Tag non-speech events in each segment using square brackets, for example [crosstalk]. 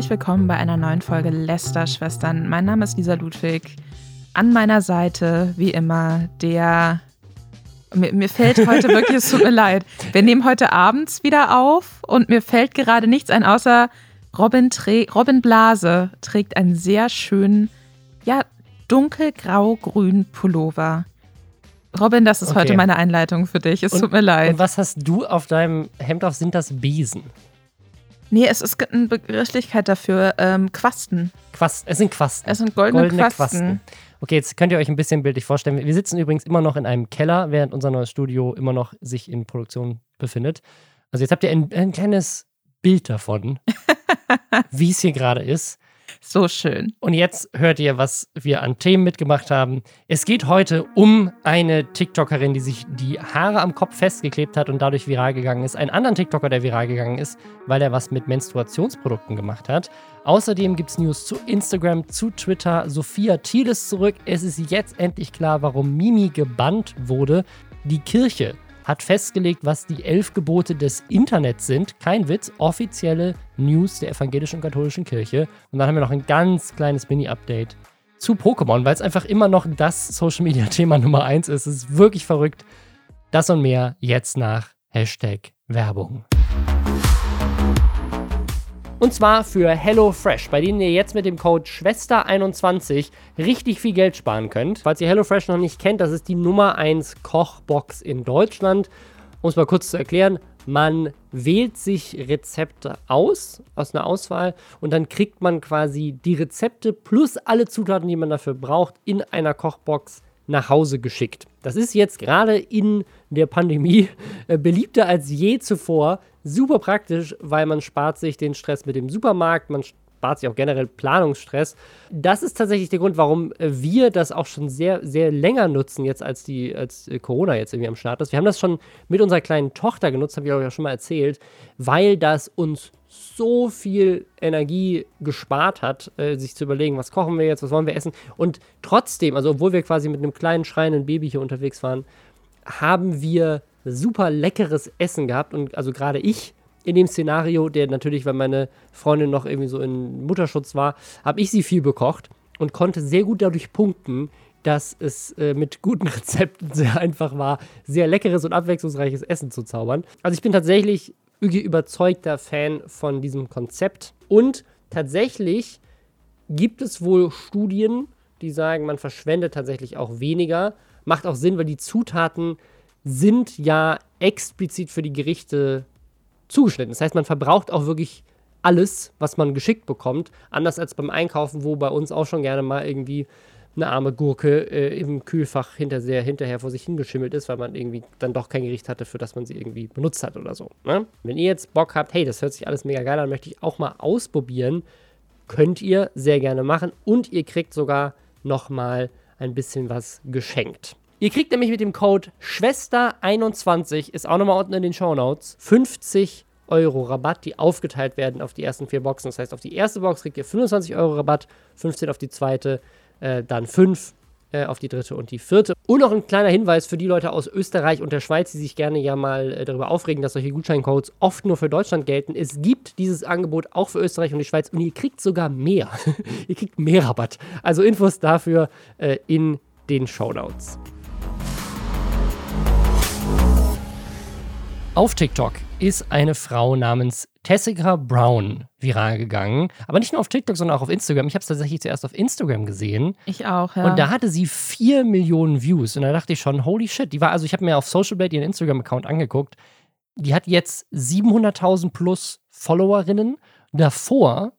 herzlich willkommen bei einer neuen Folge Lester-Schwestern. Mein Name ist Lisa Ludwig. An meiner Seite, wie immer, der. Mir, mir fällt heute [laughs] wirklich, es tut mir leid. Wir nehmen heute abends wieder auf und mir fällt gerade nichts ein, außer Robin, Robin Blase trägt einen sehr schönen, ja, dunkelgrau-grünen Pullover. Robin, das ist okay. heute meine Einleitung für dich. Es und, tut mir leid. Und was hast du auf deinem Hemd auf? Sind das Besen? Nee, es ist eine Begrifflichkeit dafür. Ähm, Quasten. Quast, es sind Quasten. Es sind goldene, goldene Quasten. Quasten. Okay, jetzt könnt ihr euch ein bisschen bildlich vorstellen. Wir sitzen übrigens immer noch in einem Keller, während unser neues Studio immer noch sich in Produktion befindet. Also jetzt habt ihr ein, ein kleines Bild davon, [laughs] wie es hier gerade ist. So schön. Und jetzt hört ihr, was wir an Themen mitgemacht haben. Es geht heute um eine TikTokerin, die sich die Haare am Kopf festgeklebt hat und dadurch viral gegangen ist. Einen anderen TikToker, der viral gegangen ist, weil er was mit Menstruationsprodukten gemacht hat. Außerdem gibt es News zu Instagram, zu Twitter. Sophia Thiel ist zurück. Es ist jetzt endlich klar, warum Mimi gebannt wurde. Die Kirche hat festgelegt, was die elf Gebote des Internets sind. Kein Witz, offizielle News der evangelischen und katholischen Kirche. Und dann haben wir noch ein ganz kleines Mini-Update zu Pokémon, weil es einfach immer noch das Social-Media-Thema Nummer eins ist. Es ist wirklich verrückt. Das und mehr jetzt nach Hashtag Werbung. Und zwar für HelloFresh, bei denen ihr jetzt mit dem Code Schwester21 richtig viel Geld sparen könnt. Falls ihr HelloFresh noch nicht kennt, das ist die Nummer 1 Kochbox in Deutschland. Um es mal kurz zu erklären, man wählt sich Rezepte aus, aus einer Auswahl, und dann kriegt man quasi die Rezepte plus alle Zutaten, die man dafür braucht, in einer Kochbox nach Hause geschickt. Das ist jetzt gerade in der Pandemie äh, beliebter als je zuvor. Super praktisch, weil man spart sich den Stress mit dem Supermarkt, man spart sich auch generell Planungsstress. Das ist tatsächlich der Grund, warum äh, wir das auch schon sehr, sehr länger nutzen, jetzt als die, als äh, Corona jetzt irgendwie am Start ist. Wir haben das schon mit unserer kleinen Tochter genutzt, habe ich euch ja schon mal erzählt, weil das uns so viel Energie gespart hat, äh, sich zu überlegen, was kochen wir jetzt, was wollen wir essen. Und trotzdem, also obwohl wir quasi mit einem kleinen schreienden Baby hier unterwegs waren, haben wir super leckeres Essen gehabt. Und also gerade ich in dem Szenario, der natürlich, weil meine Freundin noch irgendwie so in Mutterschutz war, habe ich sie viel bekocht und konnte sehr gut dadurch punkten, dass es äh, mit guten [laughs] Rezepten sehr einfach war, sehr leckeres und abwechslungsreiches Essen zu zaubern. Also ich bin tatsächlich überzeugter Fan von diesem Konzept. Und tatsächlich gibt es wohl Studien, die sagen, man verschwendet tatsächlich auch weniger. Macht auch Sinn, weil die Zutaten sind ja explizit für die Gerichte zugeschnitten. Das heißt, man verbraucht auch wirklich alles, was man geschickt bekommt. Anders als beim Einkaufen, wo bei uns auch schon gerne mal irgendwie eine arme Gurke äh, im Kühlfach hinter sehr hinterher vor sich hingeschimmelt ist, weil man irgendwie dann doch kein Gericht hatte, für das man sie irgendwie benutzt hat oder so. Ne? Wenn ihr jetzt Bock habt, hey, das hört sich alles mega geil an, möchte ich auch mal ausprobieren, könnt ihr sehr gerne machen und ihr kriegt sogar nochmal ein bisschen was geschenkt. Ihr kriegt nämlich mit dem Code Schwester21, ist auch nochmal unten in den Show Notes, 50 Euro Rabatt, die aufgeteilt werden auf die ersten vier Boxen. Das heißt, auf die erste Box kriegt ihr 25 Euro Rabatt, 15 auf die zweite, äh, dann 5 äh, auf die dritte und die vierte. Und noch ein kleiner Hinweis für die Leute aus Österreich und der Schweiz, die sich gerne ja mal äh, darüber aufregen, dass solche Gutscheincodes oft nur für Deutschland gelten. Es gibt dieses Angebot auch für Österreich und die Schweiz und ihr kriegt sogar mehr. [laughs] ihr kriegt mehr Rabatt. Also Infos dafür äh, in den Show Notes. Auf TikTok ist eine Frau namens Tessica Brown viral gegangen. Aber nicht nur auf TikTok, sondern auch auf Instagram. Ich habe es tatsächlich zuerst auf Instagram gesehen. Ich auch, ja. Und da hatte sie 4 Millionen Views. Und da dachte ich schon, holy shit. Die war, also ich habe mir auf Social Blade ihren Instagram-Account angeguckt. Die hat jetzt 700.000 plus Followerinnen. Davor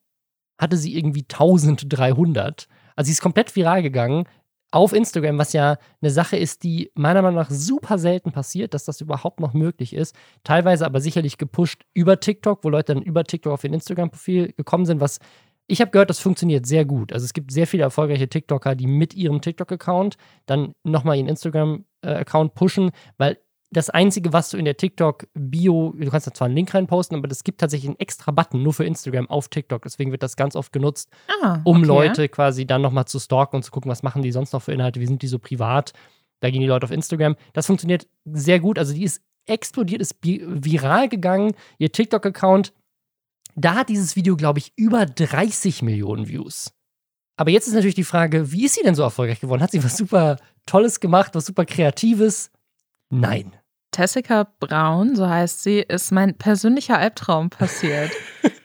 hatte sie irgendwie 1300. Also sie ist komplett viral gegangen auf Instagram, was ja eine Sache ist, die meiner Meinung nach super selten passiert, dass das überhaupt noch möglich ist. Teilweise aber sicherlich gepusht über TikTok, wo Leute dann über TikTok auf ihr Instagram-Profil gekommen sind, was ich habe gehört, das funktioniert sehr gut. Also es gibt sehr viele erfolgreiche TikToker, die mit ihrem TikTok-Account dann nochmal ihren Instagram-Account pushen, weil das Einzige, was du in der TikTok-Bio, du kannst da zwar einen Link reinposten, aber es gibt tatsächlich einen extra Button nur für Instagram auf TikTok. Deswegen wird das ganz oft genutzt, ah, um okay. Leute quasi dann nochmal zu stalken und zu gucken, was machen die sonst noch für Inhalte, wie sind die so privat. Da gehen die Leute auf Instagram. Das funktioniert sehr gut. Also die ist explodiert, ist viral gegangen. Ihr TikTok-Account Da hat dieses Video, glaube ich, über 30 Millionen Views. Aber jetzt ist natürlich die Frage, wie ist sie denn so erfolgreich geworden? Hat sie was super Tolles gemacht, was super Kreatives? Nein. Tessica Braun, so heißt sie, ist mein persönlicher Albtraum passiert.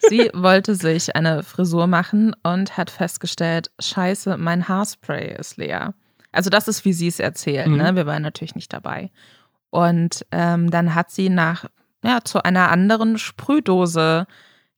sie [laughs] wollte sich eine Frisur machen und hat festgestellt, scheiße, mein Haarspray ist leer. Also das ist, wie sie es erzählt. Mhm. Ne? Wir waren natürlich nicht dabei. Und ähm, dann hat sie nach ja, zu einer anderen Sprühdose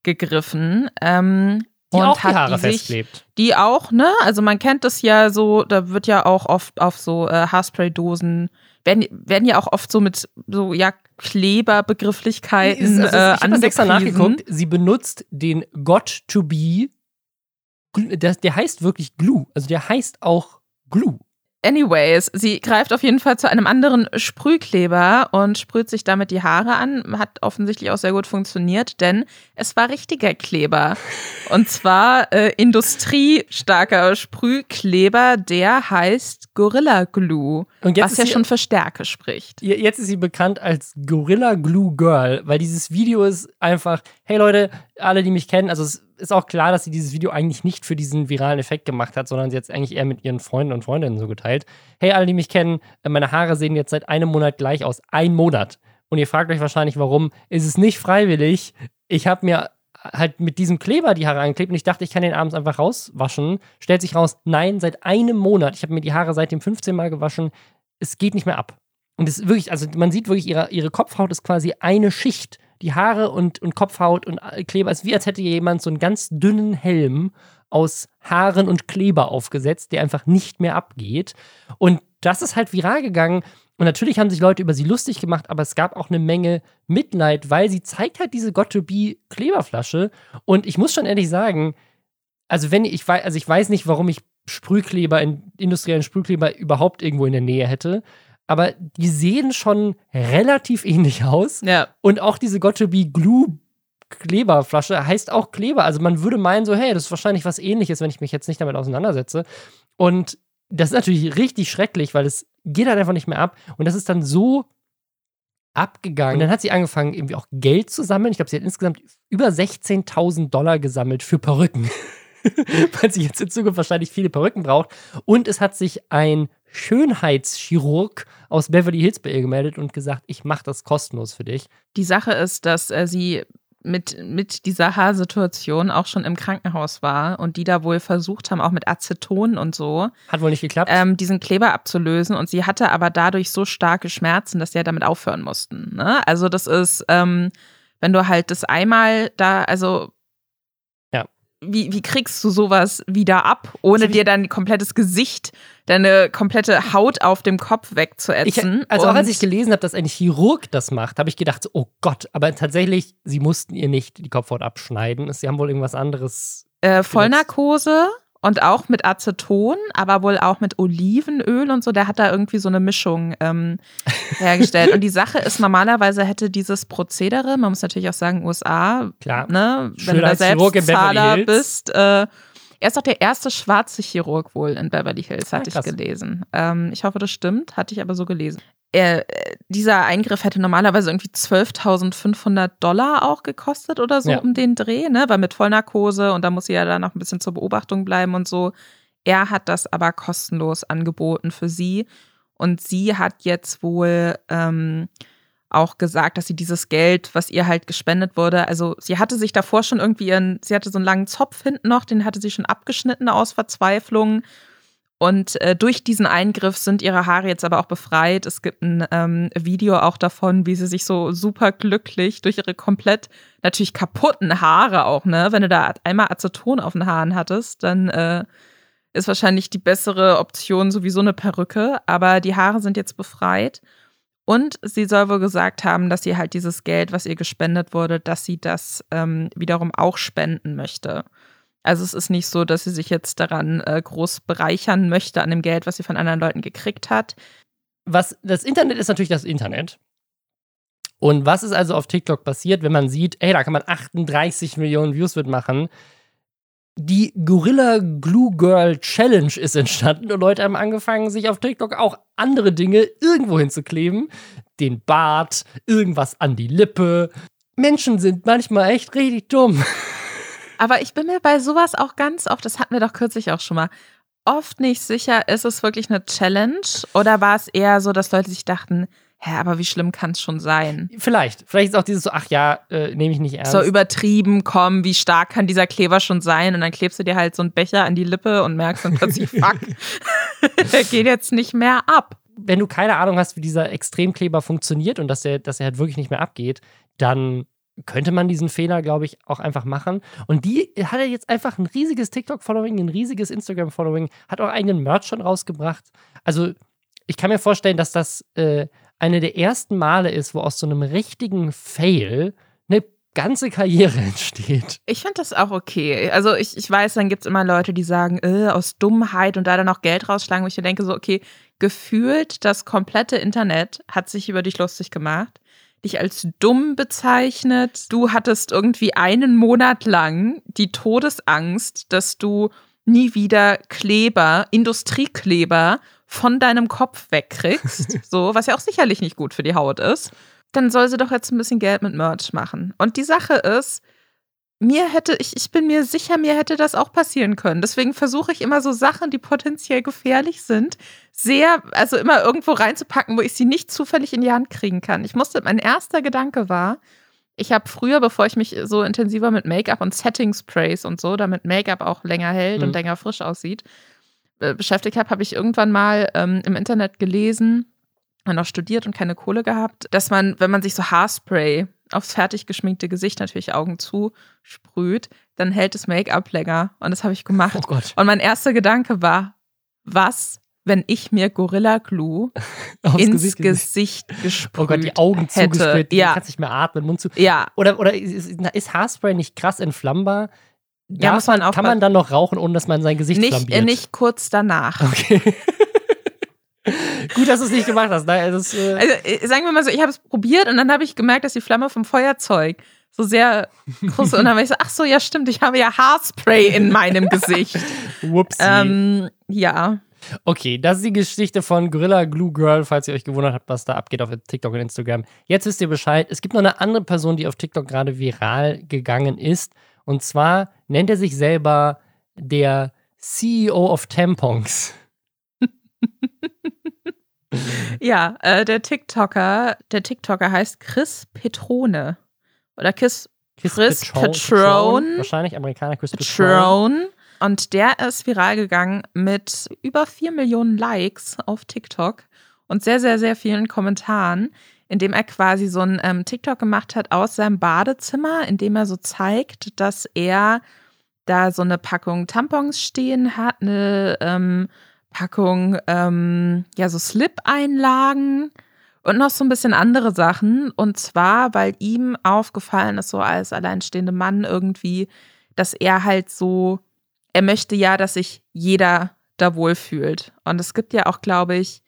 gegriffen, ähm, die und auch die Haare die sich, festklebt. Die auch, ne? Also man kennt das ja so, da wird ja auch oft auf so äh, Haarspray-Dosen, werden, werden ja auch oft so mit so, ja, Kleberbegrifflichkeiten also, äh, ich habe extra nachgeguckt. Sie benutzt den Got to be, der, der heißt wirklich Glue. Also der heißt auch Glue. Anyways, sie greift auf jeden Fall zu einem anderen Sprühkleber und sprüht sich damit die Haare an. Hat offensichtlich auch sehr gut funktioniert, denn es war richtiger Kleber. Und zwar äh, industriestarker Sprühkleber, der heißt Gorilla Glue, was ja schon für Stärke spricht. Jetzt ist sie bekannt als Gorilla Glue Girl, weil dieses Video ist einfach, hey Leute, alle, die mich kennen, also es ist auch klar, dass sie dieses Video eigentlich nicht für diesen viralen Effekt gemacht hat, sondern sie hat es eigentlich eher mit ihren Freunden und Freundinnen so geteilt. Hey, alle, die mich kennen, äh, meine Haare sehen jetzt seit einem Monat gleich aus. Ein Monat. Und ihr fragt euch wahrscheinlich, warum. Ist es nicht freiwillig? Ich habe mir halt mit diesem Kleber die Haare angeklebt und ich dachte, ich kann den abends einfach rauswaschen. Stellt sich raus, nein, seit einem Monat. Ich habe mir die Haare seitdem 15 Mal gewaschen. Es geht nicht mehr ab. Und es wirklich, also man sieht wirklich, ihre, ihre Kopfhaut ist quasi eine Schicht die Haare und, und Kopfhaut und Kleber. Es ist wie als hätte jemand so einen ganz dünnen Helm aus Haaren und Kleber aufgesetzt, der einfach nicht mehr abgeht. Und das ist halt viral gegangen. Und natürlich haben sich Leute über sie lustig gemacht, aber es gab auch eine Menge Mitleid, weil sie zeigt halt diese Got to Be Kleberflasche. Und ich muss schon ehrlich sagen, also wenn ich weiß, also ich weiß nicht, warum ich Sprühkleber, industriellen Sprühkleber überhaupt irgendwo in der Nähe hätte aber die sehen schon relativ ähnlich aus. Ja. Und auch diese Got to be Glue Kleberflasche heißt auch Kleber. Also man würde meinen so, hey, das ist wahrscheinlich was ähnliches, wenn ich mich jetzt nicht damit auseinandersetze. Und das ist natürlich richtig schrecklich, weil es geht halt einfach nicht mehr ab. Und das ist dann so abgegangen. Und dann hat sie angefangen, irgendwie auch Geld zu sammeln. Ich glaube, sie hat insgesamt über 16.000 Dollar gesammelt für Perücken. [laughs] weil sie jetzt in Zukunft wahrscheinlich viele Perücken braucht. Und es hat sich ein Schönheitschirurg aus Beverly Hills bei ihr gemeldet und gesagt, ich mache das kostenlos für dich. Die Sache ist, dass äh, sie mit, mit dieser Haarsituation auch schon im Krankenhaus war und die da wohl versucht haben, auch mit Aceton und so. Hat wohl nicht geklappt. Ähm, diesen Kleber abzulösen und sie hatte aber dadurch so starke Schmerzen, dass sie ja damit aufhören mussten. Ne? Also, das ist, ähm, wenn du halt das einmal da, also wie, wie kriegst du sowas wieder ab, ohne also dir dein komplettes Gesicht, deine komplette Haut auf dem Kopf wegzuätzen? Ich, also auch als ich gelesen habe, dass ein Chirurg das macht, habe ich gedacht, oh Gott, aber tatsächlich, sie mussten ihr nicht die Kopfhaut abschneiden. Sie haben wohl irgendwas anderes. Äh, Vollnarkose und auch mit Aceton, aber wohl auch mit Olivenöl und so. Der hat da irgendwie so eine Mischung ähm, [laughs] hergestellt. und die Sache ist, normalerweise hätte dieses Prozedere, man muss natürlich auch sagen, USA, Klar. Ne, wenn du da selbst Zahler bist, äh, er ist auch der erste schwarze Chirurg wohl in Beverly Hills, hatte ah, ich gelesen. Ähm, ich hoffe, das stimmt, hatte ich aber so gelesen er, dieser Eingriff hätte normalerweise irgendwie 12.500 Dollar auch gekostet oder so ja. um den Dreh, ne? Weil mit Vollnarkose und da muss sie ja dann noch ein bisschen zur Beobachtung bleiben und so. Er hat das aber kostenlos angeboten für sie. Und sie hat jetzt wohl ähm, auch gesagt, dass sie dieses Geld, was ihr halt gespendet wurde, also sie hatte sich davor schon irgendwie ihren, sie hatte so einen langen Zopf hinten noch, den hatte sie schon abgeschnitten aus Verzweiflung und äh, durch diesen Eingriff sind ihre Haare jetzt aber auch befreit. Es gibt ein ähm, Video auch davon, wie sie sich so super glücklich durch ihre komplett natürlich kaputten Haare auch, ne? Wenn du da einmal Aceton auf den Haaren hattest, dann äh, ist wahrscheinlich die bessere Option sowieso eine Perücke. Aber die Haare sind jetzt befreit. Und sie soll wohl gesagt haben, dass sie halt dieses Geld, was ihr gespendet wurde, dass sie das ähm, wiederum auch spenden möchte. Also es ist nicht so, dass sie sich jetzt daran äh, groß bereichern möchte an dem Geld, was sie von anderen Leuten gekriegt hat. Was das Internet ist natürlich das Internet. Und was ist also auf TikTok passiert, wenn man sieht, ey, da kann man 38 Millionen Views mitmachen? Die Gorilla Glue Girl Challenge ist entstanden und Leute haben angefangen, sich auf TikTok auch andere Dinge irgendwo hinzukleben. Den Bart, irgendwas an die Lippe, Menschen sind manchmal echt richtig dumm. Aber ich bin mir bei sowas auch ganz oft, das hatten wir doch kürzlich auch schon mal, oft nicht sicher, ist es wirklich eine Challenge oder war es eher so, dass Leute sich dachten, hä, aber wie schlimm kann es schon sein? Vielleicht. Vielleicht ist auch dieses so, ach ja, äh, nehme ich nicht ernst. So übertrieben, komm, wie stark kann dieser Kleber schon sein? Und dann klebst du dir halt so einen Becher an die Lippe und merkst dann plötzlich, [laughs] fuck, der geht jetzt nicht mehr ab. Wenn du keine Ahnung hast, wie dieser Extremkleber funktioniert und dass er, dass er halt wirklich nicht mehr abgeht, dann könnte man diesen Fehler, glaube ich, auch einfach machen. Und die hat er jetzt einfach ein riesiges TikTok-Following, ein riesiges Instagram-Following, hat auch eigenen Merch schon rausgebracht. Also, ich kann mir vorstellen, dass das äh, eine der ersten Male ist, wo aus so einem richtigen Fail eine ganze Karriere [laughs] entsteht. Ich finde das auch okay. Also ich, ich weiß, dann gibt es immer Leute, die sagen, äh, aus Dummheit und da dann auch Geld rausschlagen, wo ich denke, so, okay, gefühlt das komplette Internet hat sich über dich lustig gemacht dich als dumm bezeichnet. Du hattest irgendwie einen Monat lang die Todesangst, dass du nie wieder Kleber, Industriekleber von deinem Kopf wegkriegst, [laughs] so, was ja auch sicherlich nicht gut für die Haut ist, dann soll sie doch jetzt ein bisschen Geld mit Merch machen. Und die Sache ist, mir hätte, ich, ich bin mir sicher, mir hätte das auch passieren können. Deswegen versuche ich immer so Sachen, die potenziell gefährlich sind, sehr, also immer irgendwo reinzupacken, wo ich sie nicht zufällig in die Hand kriegen kann. Ich musste, mein erster Gedanke war, ich habe früher, bevor ich mich so intensiver mit Make-up und Setting Sprays und so, damit Make-up auch länger hält mhm. und länger frisch aussieht, beschäftigt habe, habe ich irgendwann mal ähm, im Internet gelesen, noch studiert und keine Kohle gehabt, dass man, wenn man sich so Haarspray aufs fertig geschminkte Gesicht natürlich Augen zu sprüht, dann hält das Make-up länger. Und das habe ich gemacht. Oh Gott. Und mein erster Gedanke war, was, wenn ich mir Gorilla Glue [laughs] ins Gesicht, Gesicht gesprüht Oh Gott, die Augen hätte. zugesprüht, ja. kannst nicht mehr atmen, Mund zu. Ja. Oder, oder ist, ist Haarspray nicht krass entflammbar? Ja, Darf muss man man, kann man dann noch rauchen, ohne dass man sein Gesicht Nicht, flambiert? nicht kurz danach. Okay. [laughs] Gut, dass du es nicht gemacht hast. Nein, das, äh Also, äh, sagen wir mal so, ich habe es probiert und dann habe ich gemerkt, dass die Flamme vom Feuerzeug so sehr groß und dann war ich so, ach so, ja stimmt, ich habe ja Haarspray in meinem [laughs] Gesicht. Whoopsie. ähm, ja. Okay, das ist die Geschichte von Gorilla Glue Girl, falls ihr euch gewundert habt, was da abgeht auf TikTok und Instagram. Jetzt wisst ihr Bescheid. Es gibt noch eine andere Person, die auf TikTok gerade viral gegangen ist. Und zwar nennt er sich selber der CEO of Tampons. [laughs] Ja, äh, der TikToker, der TikToker heißt Chris Petrone. Oder Chris, Chris Patron- Patron. Wahrscheinlich Amerikaner Chris Patron. Patron. Und der ist viral gegangen mit über 4 Millionen Likes auf TikTok und sehr, sehr, sehr vielen Kommentaren, indem er quasi so ein ähm, TikTok gemacht hat aus seinem Badezimmer, indem er so zeigt, dass er da so eine Packung Tampons stehen hat, eine ähm, Packung, ähm, ja, so Slip-Einlagen und noch so ein bisschen andere Sachen. Und zwar, weil ihm aufgefallen ist, so als alleinstehende Mann irgendwie, dass er halt so, er möchte ja, dass sich jeder da wohlfühlt. Und es gibt ja auch, glaube ich,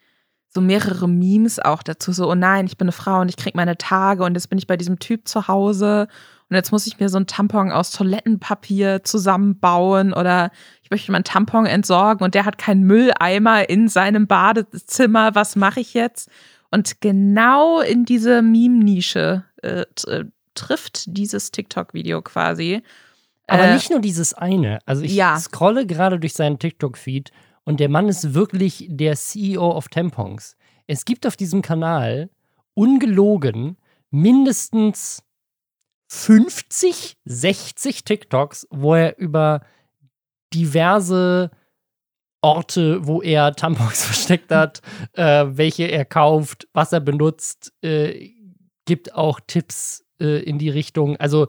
so mehrere Memes auch dazu, so, oh nein, ich bin eine Frau und ich krieg meine Tage und jetzt bin ich bei diesem Typ zu Hause und jetzt muss ich mir so einen Tampon aus Toilettenpapier zusammenbauen oder ich möchte meinen Tampon entsorgen und der hat keinen Mülleimer in seinem Badezimmer, was mache ich jetzt? Und genau in diese Meme-Nische äh, t- trifft dieses TikTok-Video quasi. Aber Äh, nicht nur dieses eine. Also ich ja. scrolle gerade durch seinen TikTok-Feed und der Mann ist wirklich der CEO of Tampons. Es gibt auf diesem Kanal ungelogen mindestens 50, 60 TikToks, wo er über diverse Orte, wo er Tampons [laughs] versteckt hat, äh, welche er kauft, was er benutzt, äh, gibt auch Tipps äh, in die Richtung. Also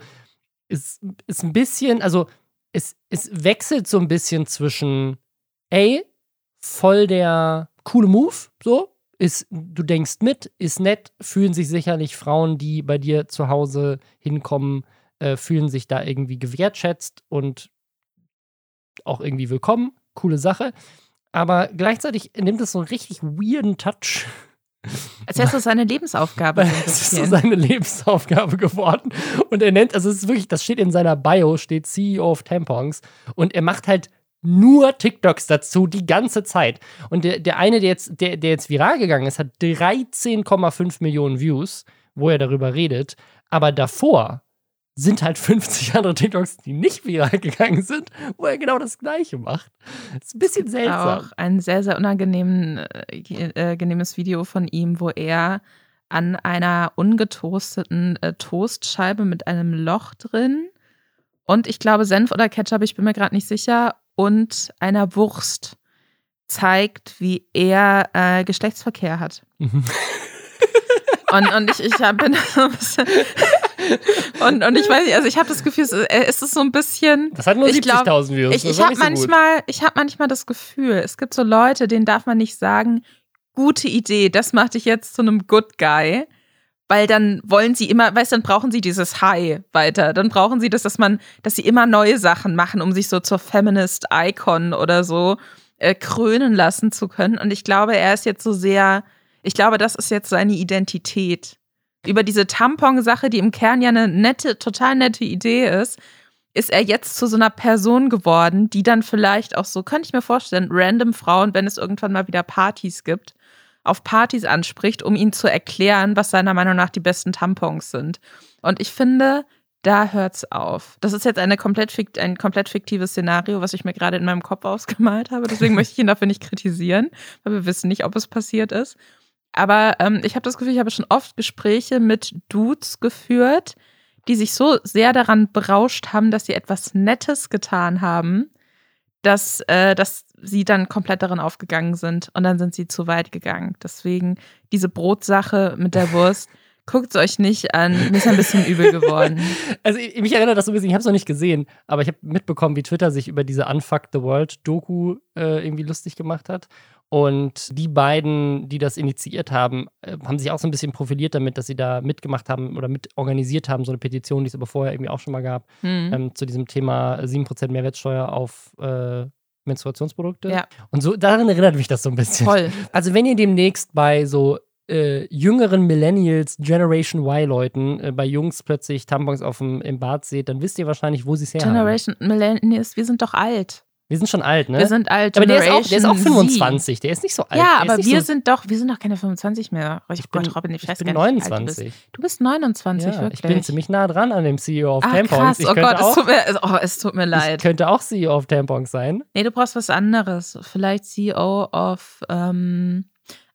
es ist ein bisschen, also es, es wechselt so ein bisschen zwischen, ey, voll der coole Move, so, ist, du denkst mit, ist nett, fühlen sich sicherlich Frauen, die bei dir zu Hause hinkommen, äh, fühlen sich da irgendwie gewertschätzt und auch irgendwie willkommen, coole Sache. Aber gleichzeitig nimmt es so einen richtig weirden Touch. Als wäre es seine Lebensaufgabe. so [laughs] Es ist so seine Lebensaufgabe geworden. Und er nennt, also es ist wirklich, das steht in seiner Bio, steht CEO of Tampons. Und er macht halt nur TikToks dazu die ganze Zeit. Und der, der eine, der jetzt, der, der jetzt viral gegangen ist, hat 13,5 Millionen Views. wo er darüber redet. Aber davor sind halt 50 [laughs] andere TikToks, die nicht viral gegangen sind, wo er genau das Gleiche macht. Das ist ein bisschen seltsam. Auch ein sehr, sehr unangenehmes äh, Video von ihm, wo er an einer ungetoasteten äh, Toastscheibe mit einem Loch drin und ich glaube Senf oder Ketchup, ich bin mir gerade nicht sicher, und einer Wurst zeigt, wie er äh, Geschlechtsverkehr hat. Mhm. [laughs] und, und ich, ich bin [laughs] so ein bisschen. [laughs] Und, und ich weiß nicht, also ich habe das Gefühl, es ist so ein bisschen. Das hat nur 70.000 Views. Ich, ich habe so manchmal, ich hab manchmal das Gefühl, es gibt so Leute, denen darf man nicht sagen, gute Idee, das macht dich jetzt zu einem Good Guy. Weil dann wollen sie immer, weißt dann brauchen sie dieses High weiter. Dann brauchen sie das, dass man, dass sie immer neue Sachen machen, um sich so zur Feminist Icon oder so äh, krönen lassen zu können. Und ich glaube, er ist jetzt so sehr, ich glaube, das ist jetzt seine Identität. Über diese Tampon-Sache, die im Kern ja eine nette, total nette Idee ist, ist er jetzt zu so einer Person geworden, die dann vielleicht auch so, könnte ich mir vorstellen, random Frauen, wenn es irgendwann mal wieder Partys gibt, auf Partys anspricht, um ihnen zu erklären, was seiner Meinung nach die besten Tampons sind. Und ich finde, da hört's auf. Das ist jetzt eine komplett ein komplett fiktives Szenario, was ich mir gerade in meinem Kopf ausgemalt habe. Deswegen [laughs] möchte ich ihn dafür nicht kritisieren, weil wir wissen nicht, ob es passiert ist. Aber ähm, ich habe das Gefühl, ich habe schon oft Gespräche mit Dudes geführt, die sich so sehr daran berauscht haben, dass sie etwas Nettes getan haben, dass, äh, dass sie dann komplett darin aufgegangen sind und dann sind sie zu weit gegangen. Deswegen diese Brotsache mit der Wurst. [laughs] Guckt es euch nicht an. Mir ist ein bisschen übel geworden. [laughs] Also, ich, mich erinnert das so ein bisschen, ich habe es noch nicht gesehen, aber ich habe mitbekommen, wie Twitter sich über diese Unfuck the World-Doku äh, irgendwie lustig gemacht hat. Und die beiden, die das initiiert haben, äh, haben sich auch so ein bisschen profiliert damit, dass sie da mitgemacht haben oder mit organisiert haben, so eine Petition, die es aber vorher irgendwie auch schon mal gab, mhm. ähm, zu diesem Thema 7% Mehrwertsteuer auf äh, Menstruationsprodukte. Ja. Und so daran erinnert mich das so ein bisschen. Voll. Also, wenn ihr demnächst bei so äh, jüngeren Millennials, Generation Y-Leuten äh, bei Jungs plötzlich Tampons auf dem, im Bad seht, dann wisst ihr wahrscheinlich, wo sie es her Generation haben. Millennials, wir sind doch alt. Wir sind schon alt, ne? Wir sind alt. Aber der ist, auch, der ist auch 25, der ist nicht so alt. Ja, aber wir so sind doch, wir sind doch keine 25 mehr. Ich, ich bin, Gott, Robin, ich, ich bin 29. Du bist. du bist 29, ja, wirklich. Ich bin ziemlich nah dran an dem CEO of Ach, Tampons. Krass, ich oh Gott, auch, es, tut mir, oh, es tut mir leid. Ich könnte auch CEO of Tampons sein. Nee, du brauchst was anderes. Vielleicht CEO of ähm,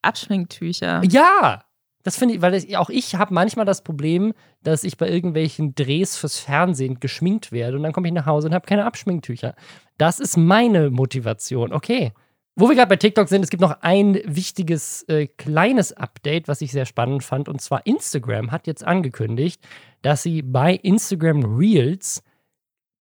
Abschminktücher. Ja, das finde ich, weil ich, auch ich habe manchmal das Problem, dass ich bei irgendwelchen Drehs fürs Fernsehen geschminkt werde und dann komme ich nach Hause und habe keine Abschminktücher. Das ist meine Motivation. Okay. Wo wir gerade bei TikTok sind, es gibt noch ein wichtiges äh, kleines Update, was ich sehr spannend fand. Und zwar Instagram hat jetzt angekündigt, dass sie bei Instagram Reels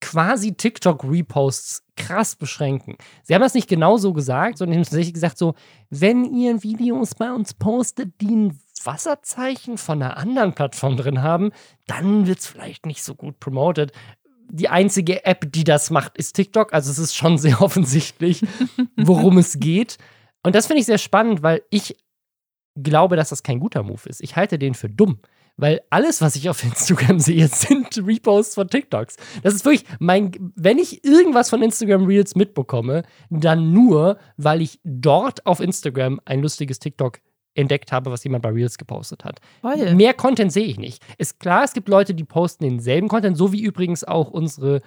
quasi TikTok-Reposts krass beschränken. Sie haben das nicht genau so gesagt, sondern haben tatsächlich gesagt, so, wenn ihr Videos bei uns postet, die ein Wasserzeichen von einer anderen Plattform drin haben, dann wird es vielleicht nicht so gut promoted. Die einzige App, die das macht, ist TikTok. Also es ist schon sehr [laughs] offensichtlich, worum es geht. Und das finde ich sehr spannend, weil ich glaube, dass das kein guter Move ist. Ich halte den für dumm. Weil alles, was ich auf [laughs] Instagram sehe, sind Reposts von TikToks. Das ist wirklich mein, wenn ich irgendwas von Instagram Reels mitbekomme, dann nur, weil ich dort auf Instagram ein lustiges TikTok entdeckt habe, was jemand bei Reels gepostet hat. Voll. Mehr Content sehe ich nicht. Ist klar, es gibt Leute, die posten denselben Content, so wie übrigens auch unsere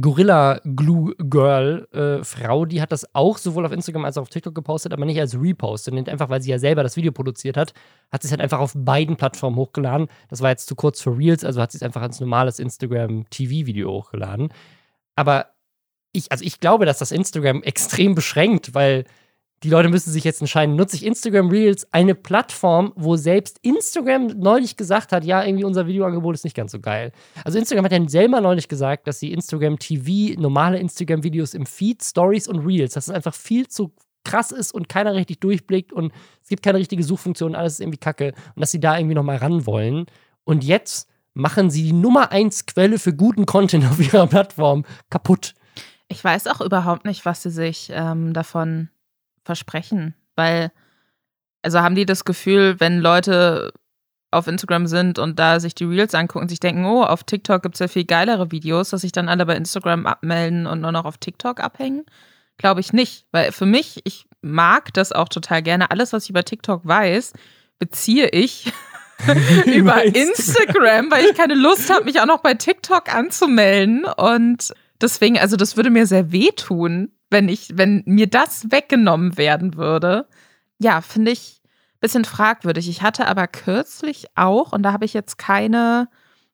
Gorilla Glue Girl äh, Frau, die hat das auch sowohl auf Instagram als auch auf TikTok gepostet, aber nicht als Repost. Und einfach, weil sie ja selber das Video produziert hat, hat sie es halt einfach auf beiden Plattformen hochgeladen. Das war jetzt zu kurz für Reels, also hat sie es einfach als normales Instagram TV-Video hochgeladen. Aber ich, also ich glaube, dass das Instagram [laughs] extrem beschränkt, weil die Leute müssen sich jetzt entscheiden, nutze ich Instagram Reels, eine Plattform, wo selbst Instagram neulich gesagt hat, ja, irgendwie unser Videoangebot ist nicht ganz so geil. Also Instagram hat ja selber neulich gesagt, dass sie Instagram TV, normale Instagram-Videos im Feed, Stories und Reels, dass es einfach viel zu krass ist und keiner richtig durchblickt und es gibt keine richtige Suchfunktion, alles ist irgendwie kacke und dass sie da irgendwie nochmal ran wollen. Und jetzt machen sie die Nummer eins Quelle für guten Content [laughs] auf ihrer Plattform kaputt. Ich weiß auch überhaupt nicht, was sie sich ähm, davon versprechen? Weil, also haben die das Gefühl, wenn Leute auf Instagram sind und da sich die Reels angucken und sich denken, oh, auf TikTok gibt es ja viel geilere Videos, dass sich dann alle bei Instagram abmelden und nur noch auf TikTok abhängen? Glaube ich nicht. Weil für mich, ich mag das auch total gerne. Alles, was ich über TikTok weiß, beziehe ich [laughs] über Instagram, weil ich keine Lust habe, mich auch noch bei TikTok anzumelden. Und deswegen, also das würde mir sehr wehtun, wenn ich, wenn mir das weggenommen werden würde. Ja, finde ich ein bisschen fragwürdig. Ich hatte aber kürzlich auch, und da habe ich jetzt keine,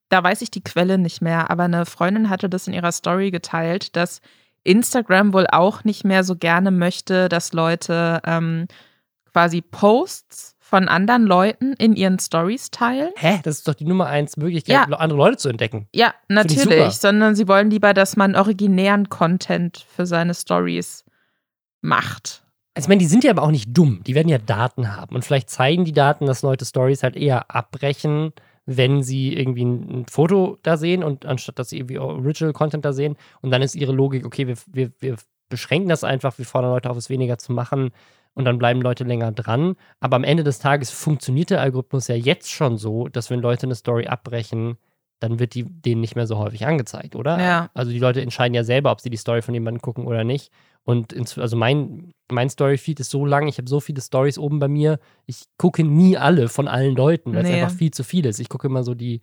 da weiß ich die Quelle nicht mehr, aber eine Freundin hatte das in ihrer Story geteilt, dass Instagram wohl auch nicht mehr so gerne möchte, dass Leute ähm, quasi Posts von anderen Leuten in ihren Stories teilen. Hä? Das ist doch die Nummer eins Möglichkeit, Ja. andere Leute zu entdecken. Ja, natürlich, sondern sie wollen lieber, dass man originären Content für seine Stories macht. Also, ich meine, die sind ja aber auch nicht dumm. Die werden ja Daten haben. Und vielleicht zeigen die Daten, dass Leute Stories halt eher abbrechen, wenn sie irgendwie ein, ein Foto da sehen und anstatt dass sie irgendwie Original Content da sehen. Und dann ist ihre Logik, okay, wir, wir, wir beschränken das einfach, wir fordern Leute auf, es weniger zu machen und dann bleiben Leute länger dran. Aber am Ende des Tages funktioniert der Algorithmus ja jetzt schon so, dass wenn Leute eine Story abbrechen, dann wird die denen nicht mehr so häufig angezeigt, oder? Ja. Also die Leute entscheiden ja selber, ob sie die Story von jemandem gucken oder nicht. Und ins, also mein, mein Story-Feed ist so lang, ich habe so viele Stories oben bei mir. Ich gucke nie alle von allen Leuten, weil es Nee. einfach viel zu viel ist. Ich gucke immer so die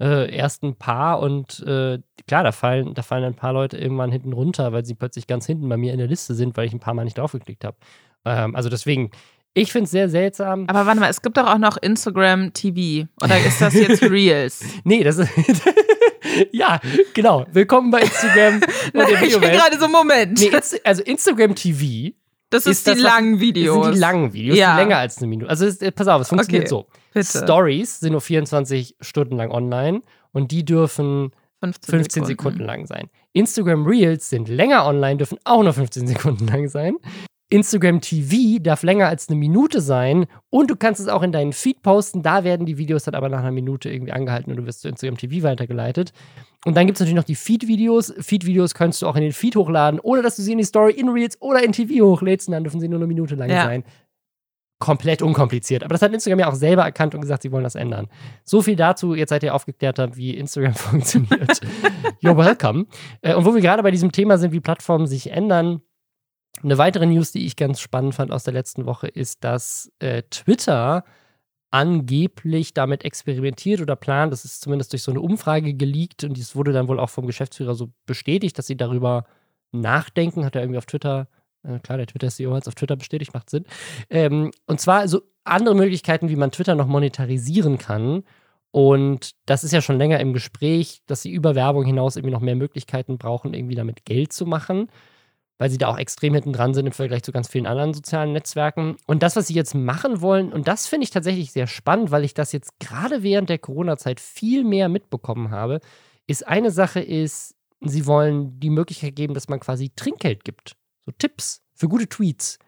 äh, ersten paar und äh, klar, da fallen, da fallen ein paar Leute irgendwann hinten runter, weil sie plötzlich ganz hinten bei mir in der Liste sind, weil ich ein paar Mal nicht draufgeklickt habe. Ähm, also deswegen, ich finde es sehr seltsam. Aber warte mal, es gibt doch auch noch Instagram TV. Oder ist das jetzt [laughs] Reels? Nee, das ist. [laughs] ja, genau. Willkommen bei Instagram [laughs] und der ich bin gerade so, Moment. Nee, also Instagram TV das ist, ist das, die was- langen das Videos. sind die langen Videos, Ja. die länger als eine Minute. Also es, äh, pass auf, es funktioniert Okay, so. Bitte. Stories sind nur 24 Stunden lang online und die dürfen 15, 15 Sekunden lang sein. Instagram Reels sind länger online, dürfen auch nur 15 Sekunden lang sein. Instagram TV darf länger als eine Minute sein und du kannst es auch in deinen Feed posten. Da werden die Videos dann aber nach einer Minute irgendwie angehalten und du wirst zu Instagram TV weitergeleitet. Und dann gibt es natürlich noch die Feed-Videos. Feed-Videos kannst du auch in den Feed hochladen, ohne dass du sie in die Story, in Reels oder in TV hochlädst. Und dann dürfen sie nur eine Minute lang Ja. sein. Komplett unkompliziert. Aber das hat Instagram ja auch selber erkannt und gesagt, sie wollen das ändern. So viel dazu. Jetzt seid ihr aufgeklärter, wie Instagram [laughs] funktioniert. [laughs] You're welcome. Äh, und wo wir gerade bei diesem Thema sind, wie Plattformen sich ändern, eine weitere News, die ich ganz spannend fand aus der letzten Woche, ist, dass äh, Twitter angeblich damit experimentiert oder plant. Das ist zumindest durch so eine Umfrage geleakt und dies wurde dann wohl auch vom Geschäftsführer so bestätigt, dass sie darüber nachdenken. Hat er irgendwie auf Twitter, äh, klar, der Twitter-CEO hat es auf Twitter bestätigt, macht Sinn. Ähm, und zwar so andere Möglichkeiten, wie man Twitter noch monetarisieren kann. Und das ist ja schon länger im Gespräch, dass sie über Werbung hinaus irgendwie noch mehr Möglichkeiten brauchen, irgendwie damit Geld zu machen weil sie da auch extrem hinten dran sind im Vergleich zu ganz vielen anderen sozialen Netzwerken. Und das, was sie jetzt machen wollen, und das finde ich tatsächlich sehr spannend, weil ich das jetzt gerade während der Corona-Zeit viel mehr mitbekommen habe, ist eine Sache ist, sie wollen die Möglichkeit geben, dass man quasi Trinkgeld gibt. So Tipps für gute Tweets.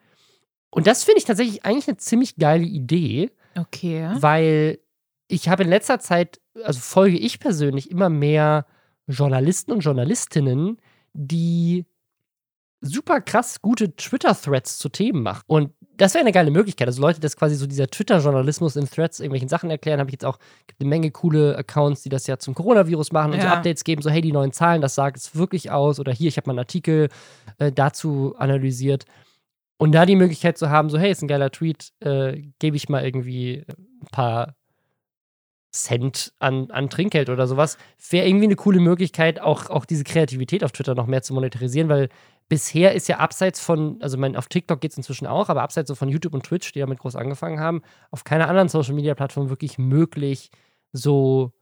Und das finde ich tatsächlich eigentlich eine ziemlich geile Idee, Okay. weil ich habe in letzter Zeit, also folge ich persönlich immer mehr Journalisten und Journalistinnen, die super krass gute Twitter-Threads zu Themen machen. Und das wäre eine geile Möglichkeit. Also Leute, das quasi so dieser Twitter-Journalismus in Threads irgendwelchen Sachen erklären, habe ich jetzt auch gibt eine Menge coole Accounts, die das ja zum Coronavirus machen und so Ja. Updates geben, so hey, die neuen Zahlen, das sagt es wirklich aus oder hier, ich habe mal einen Artikel äh, dazu analysiert. Und da die Möglichkeit zu haben, so hey, ist ein geiler Tweet, äh, gebe ich mal irgendwie ein paar Cent an, an Trinkgeld oder sowas, wäre irgendwie eine coole Möglichkeit, auch, auch diese Kreativität auf Twitter noch mehr zu monetarisieren, weil bisher ist ja abseits von, also mein, auf TikTok geht es inzwischen auch, aber abseits so von YouTube und Twitch, die damit groß angefangen haben, auf keiner anderen Social Media Plattform wirklich möglich, so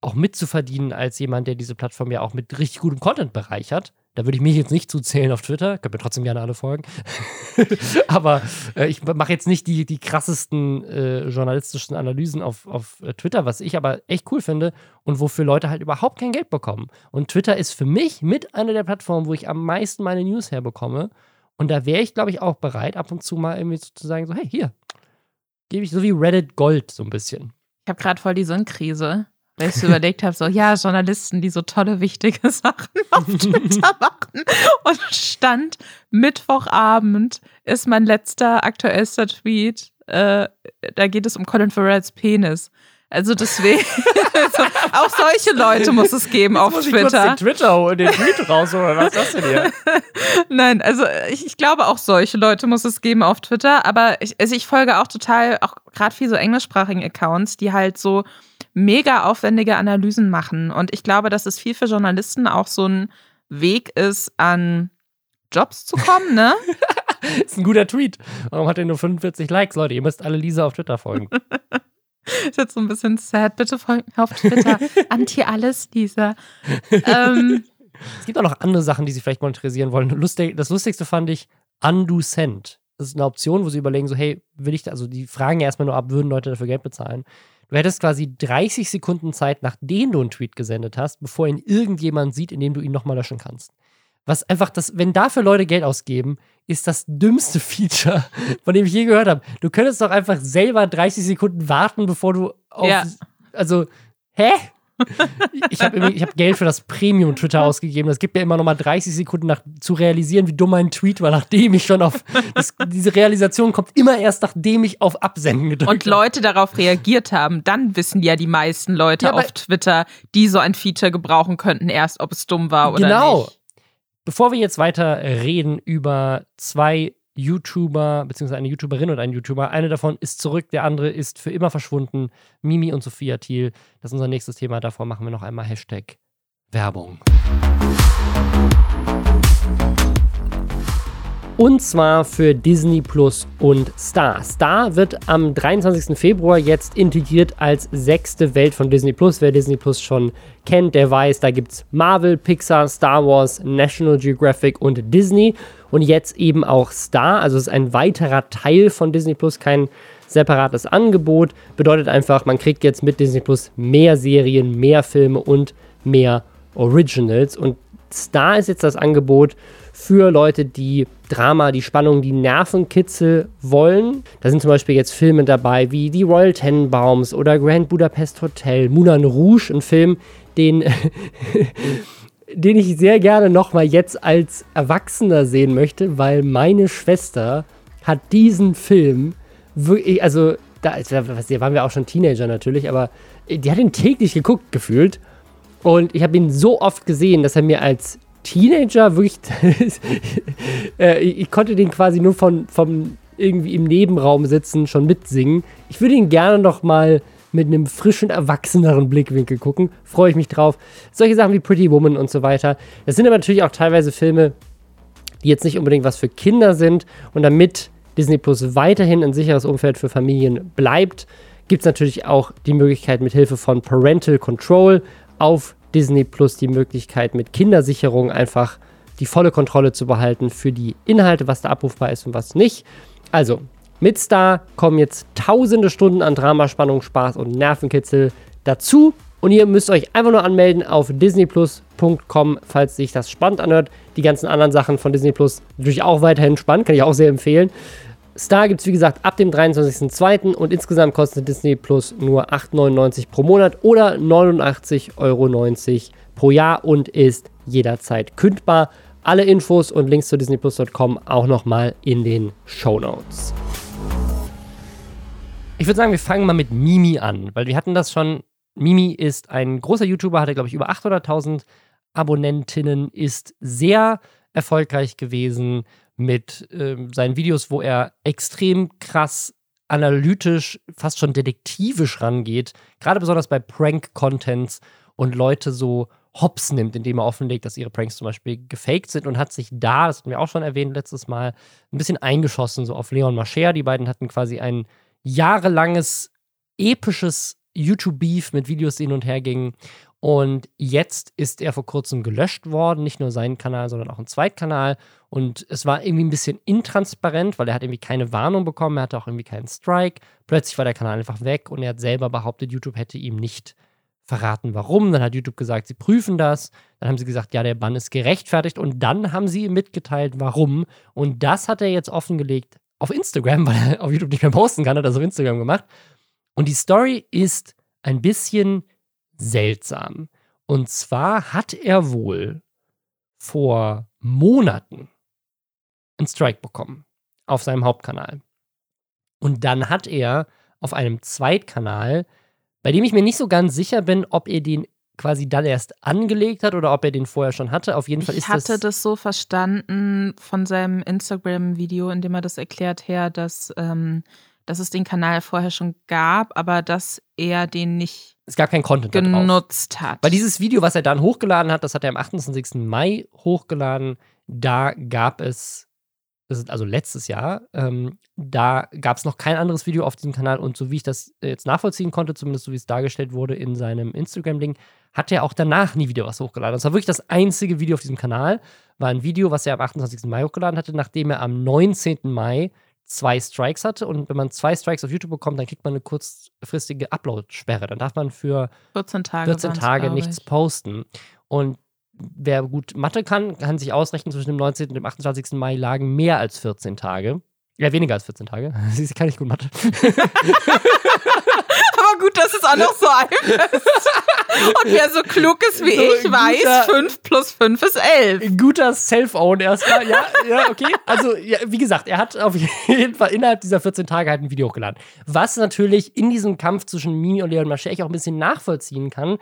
auch mitzuverdienen als jemand, der diese Plattform ja auch mit richtig gutem Content bereichert. Da würde ich mich jetzt nicht zuzählen auf Twitter. Könnt mir trotzdem gerne alle folgen. [laughs] Aber äh, ich mache jetzt nicht die, die krassesten äh, journalistischen Analysen auf, auf äh, Twitter, was ich aber echt cool finde und wofür Leute halt überhaupt kein Geld bekommen. Und Twitter ist für mich mit einer der Plattformen, wo ich am meisten meine News herbekomme. Und da wäre ich, glaube ich, auch bereit, ab und zu mal irgendwie so zu sagen, so, hey, hier, gebe ich so wie Reddit Gold so ein bisschen. Ich habe gerade voll die Sinnkrise, weil ich so überlegt habe, so, ja, Journalisten, die so tolle, wichtige [laughs] Sachen auf Twitter [laughs] machen. Und stand Mittwochabend ist mein letzter aktuellster Tweet. Äh, da geht es um Colin Farrells Penis. Also deswegen, [laughs] also auch solche Leute muss es geben Jetzt auf muss ich Twitter. kurz den Twitter den Tweet raus oder was ist das denn hier? Nein, also ich, ich glaube auch solche Leute muss es geben auf Twitter, aber ich, also ich folge auch total, auch gerade viel so englischsprachigen Accounts, die halt so mega aufwendige Analysen machen. Und ich glaube, dass es viel für Journalisten auch so ein Weg ist, an Jobs zu kommen, ne? [laughs] ist ein guter Tweet. Warum hat er nur 45 Likes, Leute? Ihr müsst alle Lisa auf Twitter folgen. [laughs] Ist jetzt so ein bisschen sad. Bitte folgt mir auf Twitter. [laughs] Anti-alles, Lisa. Ähm, Es gibt auch noch andere Sachen, die sie vielleicht monetarisieren wollen. Lustig, das Lustigste fand ich Undo Send. Das ist eine Option, wo sie überlegen, so, hey, will ich, da, also die fragen ja erstmal nur ab, würden Leute dafür Geld bezahlen. Du hättest quasi 30 Sekunden Zeit, nachdem du einen Tweet gesendet hast, bevor ihn irgendjemand sieht, indem du ihn nochmal löschen kannst. Was einfach das, wenn dafür Leute Geld ausgeben, ist das dümmste [laughs] Feature, von dem ich je gehört habe. Du könntest doch einfach selber 30 Sekunden warten, bevor du auf. Ja. Also, hä? Ich habe hab Geld für das Premium-Twitter ausgegeben. Das gibt mir immer noch mal 30 Sekunden nach, zu realisieren, wie dumm mein Tweet war, nachdem ich schon auf. Das, diese Realisation kommt immer erst, nachdem ich auf Absenden gedrückt und Leute darauf reagiert haben, dann wissen ja die meisten Leute Ja, auf Twitter, die so ein Feature gebrauchen könnten, erst ob es dumm war oder Genau. nicht. Bevor wir jetzt weiter reden über zwei YouTuber, beziehungsweise eine YouTuberin und ein YouTuber, eine davon ist zurück, der andere ist für immer verschwunden. Mimi und Sophia Thiel. Das ist unser nächstes Thema. Davor machen wir noch einmal Hashtag Werbung. Und zwar für Disney Plus und Star. Star wird am 23. Februar jetzt integriert als sechste Welt von Disney Plus. Wer Disney Plus schon kennt, der weiß, da gibt es Marvel, Pixar, Star Wars, National Geographic und Disney. Und jetzt eben auch Star. Also es ist ein weiterer Teil von Disney Plus, kein separates Angebot. Bedeutet einfach, man kriegt jetzt mit Disney Plus mehr Serien, mehr Filme und mehr Originals. Und Star ist jetzt das Angebot für Leute, die Drama, die Spannung, die Nervenkitzel wollen. Da sind zum Beispiel jetzt Filme dabei wie Die Royal Tenenbaums oder Grand Budapest Hotel, Moulin Rouge, ein Film, den, [laughs] den ich sehr gerne nochmal jetzt als Erwachsener sehen möchte, weil meine Schwester hat diesen Film wirklich, also da, da waren wir auch schon Teenager natürlich, aber die hat ihn täglich geguckt gefühlt. Und ich habe ihn so oft gesehen, dass er mir als Teenager wirklich. [laughs] äh, ich, konnte den quasi nur von, vom irgendwie im Nebenraum sitzen, schon mitsingen. Ich würde ihn gerne noch mal mit einem frischen, erwachseneren Blickwinkel gucken. Freue ich mich drauf. Solche Sachen wie Pretty Woman und so weiter. Das sind aber natürlich auch teilweise Filme, die jetzt nicht unbedingt was für Kinder sind. Und damit Disney Plus weiterhin ein sicheres Umfeld für Familien bleibt, gibt es natürlich auch die Möglichkeit mit Hilfe von Parental Control auf Disney Plus die Möglichkeit mit Kindersicherung einfach die volle Kontrolle zu behalten für die Inhalte, was da abrufbar ist und was nicht. Also, mit Star kommen jetzt tausende Stunden an Drama, Spannung, Spaß und Nervenkitzel dazu. Und ihr müsst euch einfach nur anmelden auf disneyplus.com, falls sich das spannend anhört. Die ganzen anderen Sachen von Disney Plus natürlich auch weiterhin spannend, kann ich auch sehr empfehlen. Star gibt es wie gesagt ab dem 23.02. und insgesamt kostet Disney Plus nur 8,99 pro Monat oder 89,90 Euro pro Jahr und ist jederzeit kündbar. Alle Infos und Links zu disneyplus.com auch nochmal in den Show Notes. Ich würde sagen, wir fangen mal mit Mimi an, weil wir hatten das schon. Mimi ist ein großer YouTuber, hatte glaube ich über 800.000 Abonnentinnen, ist sehr erfolgreich gewesen mit ähm, seinen Videos, wo er extrem krass analytisch, fast schon detektivisch rangeht, gerade besonders bei Prank-Contents und Leute so hops nimmt, indem er offenlegt, dass ihre Pranks zum Beispiel gefaked sind und hat sich da, das hatten wir auch schon erwähnt letztes Mal, ein bisschen eingeschossen, so auf Leon Mascher. Die beiden hatten quasi ein jahrelanges, episches YouTube-Beef mit Videos, die hin und her gingen. Und jetzt ist er vor kurzem gelöscht worden, nicht nur sein Kanal, sondern auch ein Zweitkanal. Und es war irgendwie ein bisschen intransparent, weil er hat irgendwie keine Warnung bekommen, er hatte auch irgendwie keinen Strike. Plötzlich war der Kanal einfach weg und er hat selber behauptet, YouTube hätte ihm nicht verraten, warum. Dann hat YouTube gesagt, sie prüfen das. Dann haben sie gesagt, ja, der Bann ist gerechtfertigt. Und dann haben sie ihm mitgeteilt, warum. Und das hat er jetzt offengelegt auf Instagram, [laughs] weil er auf YouTube nicht mehr posten kann, hat er das auf Instagram gemacht. Und die Story ist ein bisschen seltsam. Und zwar hat er wohl vor Monaten einen Strike bekommen auf seinem Hauptkanal. Und dann hat er auf einem Zweitkanal bei dem ich mir nicht so ganz sicher bin, ob er den quasi dann erst angelegt hat oder ob er den vorher schon hatte. Auf jeden Fall Ich ist hatte das. das so verstanden von seinem Instagram-Video, in dem er das erklärt her, dass, ähm, dass es den Kanal vorher schon gab, aber dass er den nicht Es gab kein Content genutzt hat. Weil dieses Video, was er dann hochgeladen hat, das hat er am 28. Mai hochgeladen. Da gab es, das ist also letztes Jahr, ähm, da gab es noch kein anderes Video auf diesem Kanal. Und so wie ich das äh, jetzt nachvollziehen konnte, zumindest so wie es dargestellt wurde in seinem Instagram-Ding, hat er auch danach nie wieder was hochgeladen. Das war wirklich das einzige Video auf diesem Kanal. War ein Video, was er am 28. Mai hochgeladen hatte, nachdem er am 19. Mai zwei Strikes hatte. Und wenn man zwei Strikes auf YouTube bekommt, dann kriegt man eine kurzfristige Upload-Sperre. Dann darf man für 14 Tage. 14 waren's, Tage nichts ich. posten. Und wer gut Mathe kann, kann sich ausrechnen, zwischen dem 19. und dem 28. Mai lagen mehr als 14 Tage. Ja, weniger als 14 Tage. [laughs] Sie kann nicht gut Mathe. [laughs] [laughs] Dass es auch noch so einfach ist. Und wer so klug ist wie So ich, ein weiß, guter- 5 plus 5 ist 11. Ein guter Self-Own erstmal. Ja, ja, okay. Also, ja, wie gesagt, er hat auf jeden Fall innerhalb dieser 14 Tage halt ein Video hochgeladen. Was natürlich in diesem Kampf zwischen Mimi und Leon Mascher ich auch ein bisschen nachvollziehen kann,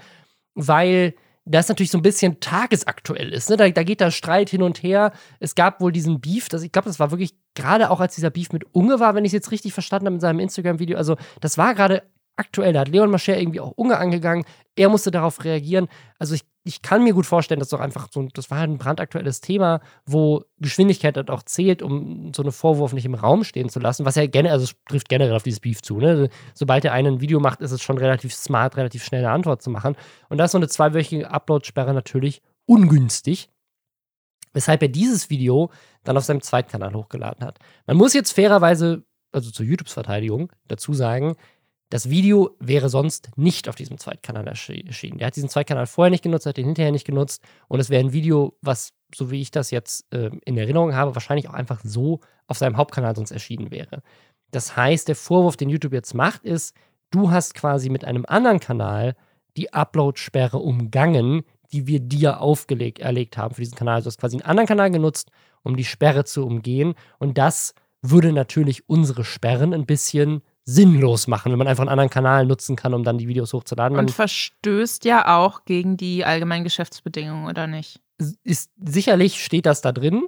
weil das natürlich so ein bisschen tagesaktuell ist. Ne? Da, da geht der Streit hin und her. Es gab wohl diesen Beef, das, ich glaube, das war wirklich gerade auch als dieser Beef mit Unge war, wenn ich es jetzt richtig verstanden habe in seinem Instagram-Video. Also, das war gerade aktuell. Da hat Leon Mascher irgendwie auch Unge angegangen. Er musste darauf reagieren. Also, ich, ich kann mir gut vorstellen, dass doch einfach so, ein- das war halt ein brandaktuelles Thema, wo Geschwindigkeit halt auch zählt, um so einen Vorwurf nicht im Raum stehen zu lassen. Was ja generell, also es trifft generell auf dieses Beef zu. Ne? Sobald er einen Video macht, ist es schon relativ smart, relativ schnell eine Antwort zu machen. Und da ist so eine zweiwöchige Upload-Sperre natürlich ungünstig. Weshalb er dieses Video dann auf seinem Zweitkanal hochgeladen hat. Man muss jetzt fairerweise, also zur YouTubes Verteidigung, dazu sagen, das Video wäre sonst nicht auf diesem Zweitkanal erschi- erschienen. Der hat diesen Zweitkanal vorher nicht genutzt, hat den hinterher nicht genutzt. Und es wäre ein Video, was, so wie ich das jetzt äh, in Erinnerung habe, wahrscheinlich auch einfach so auf seinem Hauptkanal sonst erschienen wäre. Das heißt, der Vorwurf, den YouTube jetzt macht, ist, du hast quasi mit einem anderen Kanal die Upload-Sperre umgangen, die wir dir aufgelegt erlegt haben für diesen Kanal. Du hast quasi einen anderen Kanal genutzt, um die Sperre zu umgehen. Und das würde natürlich unsere Sperren ein bisschen sinnlos machen, wenn man einfach einen anderen Kanal nutzen kann, um dann die Videos hochzuladen. Man Und verstößt ja auch gegen die allgemeinen Geschäftsbedingungen, oder nicht? ist sicherlich steht das da drin.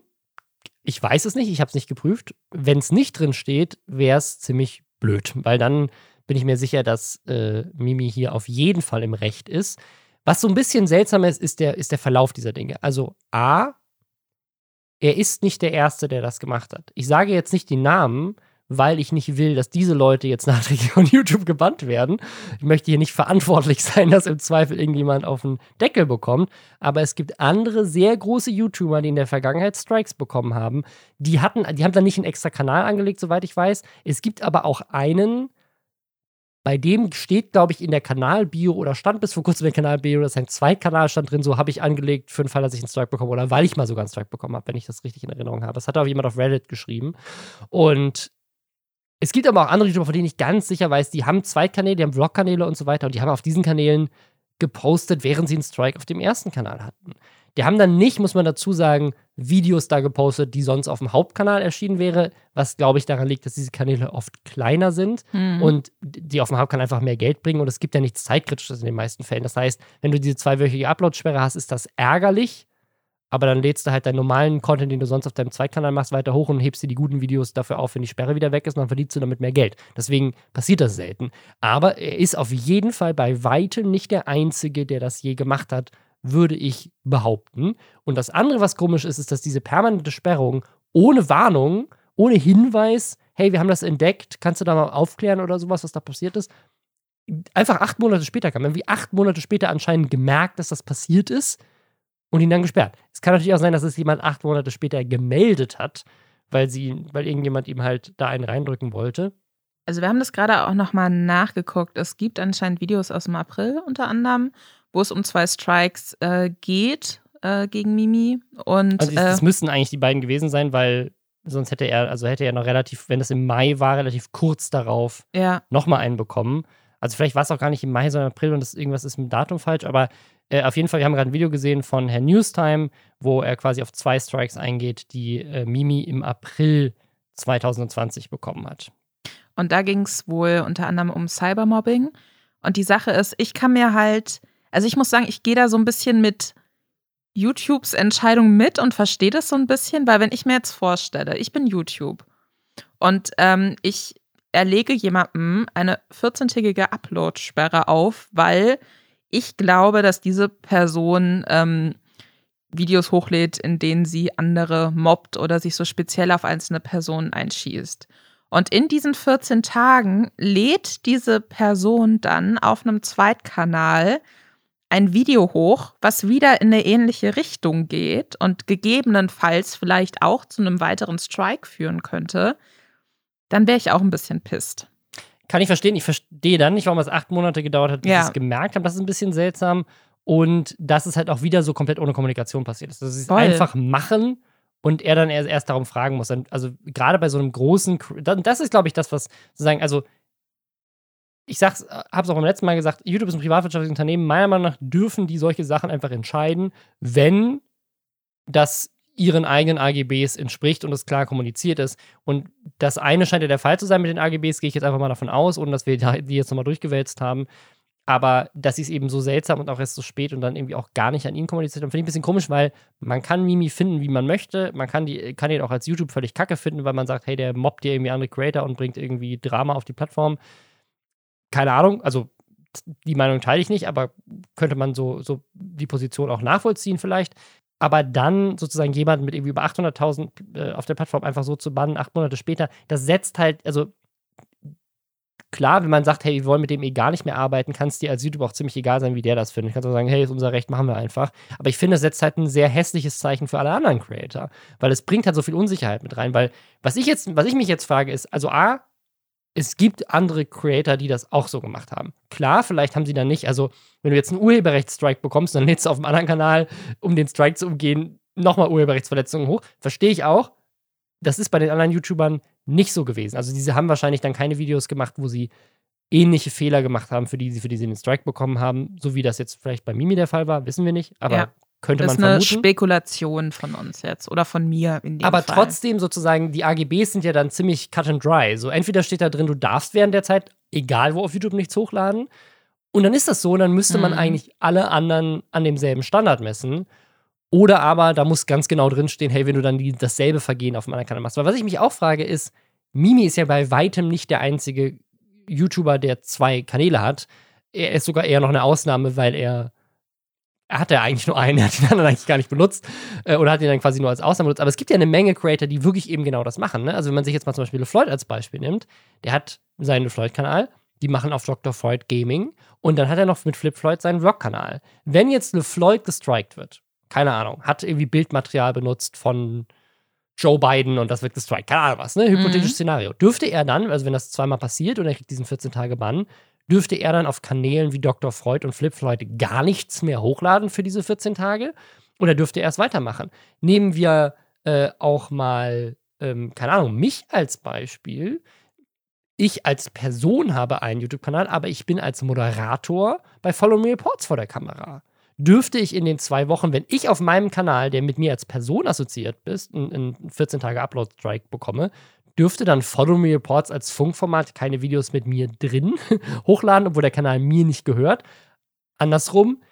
Ich weiß es nicht, ich habe es nicht geprüft. Wenn es nicht drin steht, wäre es ziemlich blöd, weil dann bin ich mir sicher, dass äh, Mimi hier auf jeden Fall im Recht ist. Was so ein bisschen seltsam ist, ist der, ist der Verlauf dieser Dinge. Also A, er ist nicht der Erste, der das gemacht hat. Ich sage jetzt nicht die Namen, weil ich nicht will, dass diese Leute jetzt [laughs] nachträglich von YouTube gebannt werden. Ich möchte hier nicht verantwortlich [laughs] sein, dass im Zweifel irgendjemand auf den Deckel bekommt. Aber es gibt andere sehr große YouTuber, die in der Vergangenheit Strikes bekommen haben. Die hatten, die haben dann nicht einen extra Kanal angelegt, soweit ich weiß. Es gibt aber auch einen, bei dem steht, glaube ich, in der Kanalbio oder stand bis vor kurzem in der Kanalbio, dass ein Zweitkanal stand drin, so habe ich angelegt für den Fall, dass ich einen Strike bekomme oder weil ich mal sogar einen Strike bekommen habe, wenn ich das richtig in Erinnerung habe. Das hat auch jemand auf Reddit geschrieben. Und es gibt aber auch andere YouTuber, von denen ich ganz sicher weiß, die haben Zweitkanäle, die haben Vlog-Kanäle und so weiter und die haben auf diesen Kanälen gepostet, während sie einen Strike auf dem ersten Kanal hatten. Die haben dann nicht, muss man dazu sagen, Videos da gepostet, die sonst auf dem Hauptkanal erschienen wäre, was glaube ich daran liegt, dass diese Kanäle oft kleiner sind Hm. und die auf dem Hauptkanal einfach mehr Geld bringen und es gibt ja nichts Zeitkritisches in den meisten Fällen. Das heißt, wenn du diese zweiwöchige Upload-Sperre hast, ist das ärgerlich, aber dann lädst du halt deinen normalen Content, den du sonst auf deinem Zweitkanal machst, weiter hoch und hebst dir die guten Videos dafür auf, wenn die Sperre wieder weg ist und dann verdienst du damit mehr Geld. Deswegen passiert das selten. Aber er ist auf jeden Fall bei weitem nicht der Einzige, der das je gemacht hat, würde ich behaupten. Und das andere, was komisch ist, ist, dass diese permanente Sperrung ohne Warnung, ohne Hinweis, hey, wir haben das entdeckt, kannst du da mal aufklären oder sowas, was da passiert ist, einfach acht Monate später kam. Irgendwie acht Monate später anscheinend gemerkt, dass das passiert ist und ihn dann gesperrt. Es kann natürlich auch sein, dass es jemand acht Monate später gemeldet hat, weil sie, weil irgendjemand ihm halt da einen reindrücken wollte. Also wir haben das gerade auch nochmal nachgeguckt. Es gibt anscheinend Videos aus dem April unter anderem, wo es um zwei Strikes äh, geht äh, gegen Mimi. Und Also äh, das müssten eigentlich die beiden gewesen sein, weil sonst hätte er, also hätte er noch relativ, wenn das im Mai war, relativ kurz darauf ja, nochmal einen bekommen. Also vielleicht war es auch gar nicht im Mai, sondern im April und das irgendwas ist mit dem Datum falsch, aber äh, auf jeden Fall, wir haben gerade ein Video gesehen von Herrn Newstime, wo er quasi auf zwei Strikes eingeht, die äh, Mimi im April 2020 bekommen hat. und da ging es wohl unter anderem um Cybermobbing. Und die Sache ist, ich kann mir halt, also ich muss sagen, ich gehe da so ein bisschen mit YouTubes Entscheidung mit und verstehe das so ein bisschen, weil wenn ich mir jetzt vorstelle, ich bin YouTube und ähm, ich erlege jemandem eine 14-tägige Upload-Sperre auf, weil ich glaube, dass diese Person ähm, Videos hochlädt, in denen sie andere mobbt oder sich so speziell auf einzelne Personen einschießt. Und in diesen 14 Tagen lädt diese Person dann auf einem Zweitkanal ein Video hoch, was wieder in eine ähnliche Richtung geht und gegebenenfalls vielleicht auch zu einem weiteren Strike führen könnte, dann wäre ich auch ein bisschen pisst. Kann ich verstehen. Ich verstehe dann nicht, warum es acht Monate gedauert hat, bis ja. ich es gemerkt habe. Das ist ein bisschen seltsam. Und dass es halt auch wieder so komplett ohne Kommunikation passiert ist. Dass sie es einfach machen und er dann erst, erst darum fragen muss. Also gerade bei so einem großen, das ist, glaube ich, das, was sozusagen, also ich sag's, äh, hab's auch beim letzten Mal gesagt, YouTube ist ein privatwirtschaftliches Unternehmen. Meiner Meinung nach dürfen die solche Sachen einfach entscheiden, wenn das ihren eigenen AGBs entspricht und es klar kommuniziert ist. Und das eine scheint ja der Fall zu sein mit den AGBs, gehe ich jetzt einfach mal davon aus, ohne dass wir [laughs] die jetzt nochmal durchgewälzt haben. Aber dass sie es eben so seltsam und auch erst so spät und dann irgendwie auch gar nicht an ihn kommuniziert haben, finde ich ein bisschen komisch, weil man kann Mimi finden, wie man möchte. Man kann, die, kann ihn auch als YouTube völlig kacke finden, weil man sagt, hey, der mobbt dir irgendwie andere Creator und bringt irgendwie Drama auf die Plattform keine Ahnung, also die Meinung teile ich nicht, aber könnte man so, so die Position auch nachvollziehen vielleicht. Aber dann sozusagen jemanden mit irgendwie über 800.000 äh, auf der Plattform einfach so zu bannen, acht Monate später, das setzt halt, also klar, wenn man sagt, hey, wir wollen mit dem eh gar nicht mehr arbeiten, kann es dir als YouTube auch ziemlich egal sein, wie der das findet. Ich kann auch sagen, hey, ist unser Recht, machen wir einfach. Aber ich finde, es setzt halt ein sehr hässliches Zeichen für alle anderen Creator, weil es bringt halt so viel Unsicherheit mit rein. Weil was ich jetzt, was ich mich jetzt frage, ist, also A, es gibt andere Creator, die das auch so gemacht haben. Klar, vielleicht haben sie dann nicht, also wenn du jetzt einen Urheberrechtsstrike bekommst, dann lädst du auf einem anderen Kanal, um den Strike zu umgehen, nochmal Urheberrechtsverletzungen hoch. Verstehe ich auch. Das ist bei den anderen YouTubern nicht so gewesen. Also diese haben wahrscheinlich dann keine Videos gemacht, wo sie ähnliche Fehler gemacht haben, für die sie, für die sie den Strike bekommen haben, so wie das jetzt vielleicht bei Mimi der Fall war, wissen wir nicht. Aber ja. Könnte das man vermuten. ist eine Spekulation von uns jetzt oder von mir in dem Aber Fall. trotzdem sozusagen, die AGBs sind ja dann ziemlich cut and dry. So entweder steht da drin, du darfst während der Zeit, egal wo auf YouTube, nichts hochladen. Und dann ist das so, und dann müsste man mhm. eigentlich alle anderen an demselben Standard messen. Oder aber da muss ganz genau drinstehen, hey, wenn du dann die, dasselbe Vergehen auf dem anderen Kanal machst. Weil was ich mich auch frage ist, Mimi ist ja bei weitem nicht der einzige YouTuber, der zwei Kanäle hat. Er ist sogar eher noch eine Ausnahme, weil er er hatte ja eigentlich nur einen, er hat den anderen eigentlich gar nicht benutzt äh, oder hat ihn dann quasi nur als Ausnahme benutzt. Aber es gibt ja eine Menge Creator, die wirklich eben genau das machen. Ne? Also wenn man sich jetzt mal zum Beispiel LeFloid als Beispiel nimmt, der hat seinen LeFloid-Kanal, die machen auf Dr. Freud Gaming und dann hat er noch mit Flip Floyd seinen Vlog-Kanal. Wenn jetzt LeFloid gestrikt wird, keine Ahnung, hat irgendwie Bildmaterial benutzt von Joe Biden und das wird gestrikt, keine Ahnung was, ne? Hypothetisches mhm. Szenario. Dürfte er dann, also wenn das zweimal passiert und er kriegt diesen 14 Tage Bann, dürfte er dann auf Kanälen wie Dr. Freud und Flip Floyd gar nichts mehr hochladen für diese 14 Tage? Oder dürfte er es weitermachen? Nehmen wir äh, auch mal, ähm, keine Ahnung, mich als Beispiel. Ich als Person habe einen YouTube-Kanal, aber ich bin als Moderator bei Follow Me Reports vor der Kamera. Dürfte ich in den zwei Wochen, wenn ich auf meinem Kanal, der mit mir als Person assoziiert ist, einen 14 Tage Upload-Strike bekomme, dürfte dann Follow Me Reports als Funkformat keine Videos mit mir drin [laughs] hochladen, obwohl der Kanal mir nicht gehört. Andersrum,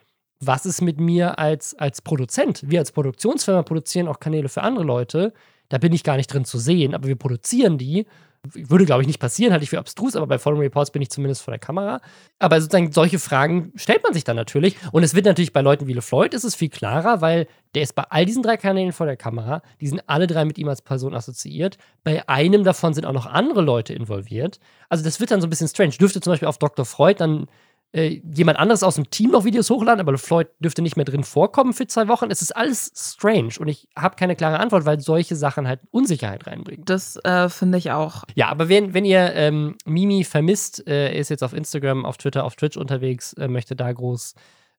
was ist mit mir als, als Produzent? Wir als Produktionsfirma produzieren auch Kanäle für andere Leute. Da bin ich gar nicht drin zu sehen, aber wir produzieren die würde, glaube ich, nicht passieren, halte ich für abstrus, aber bei Following Reports bin ich zumindest vor der Kamera. Aber sozusagen solche Fragen stellt man sich dann natürlich. Und es wird natürlich bei Leuten wie LeFloid ist es viel klarer, weil der ist bei all diesen drei Kanälen vor der Kamera. Die sind alle drei mit ihm als Person assoziiert. Bei einem davon sind auch noch andere Leute involviert. Also das wird dann so ein bisschen strange. Dürfte zum Beispiel auf Dr. Freud dann äh, jemand anderes aus dem Team noch Videos hochladen, aber Floyd dürfte nicht mehr drin vorkommen für zwei Wochen. Es ist alles strange und ich habe keine klare Antwort, weil solche Sachen halt Unsicherheit reinbringen. Das äh, finde ich auch. Ja, aber wenn, wenn ihr ähm, Mimi vermisst, äh, er ist jetzt auf Instagram, auf Twitter, auf Twitch unterwegs, äh, möchte da groß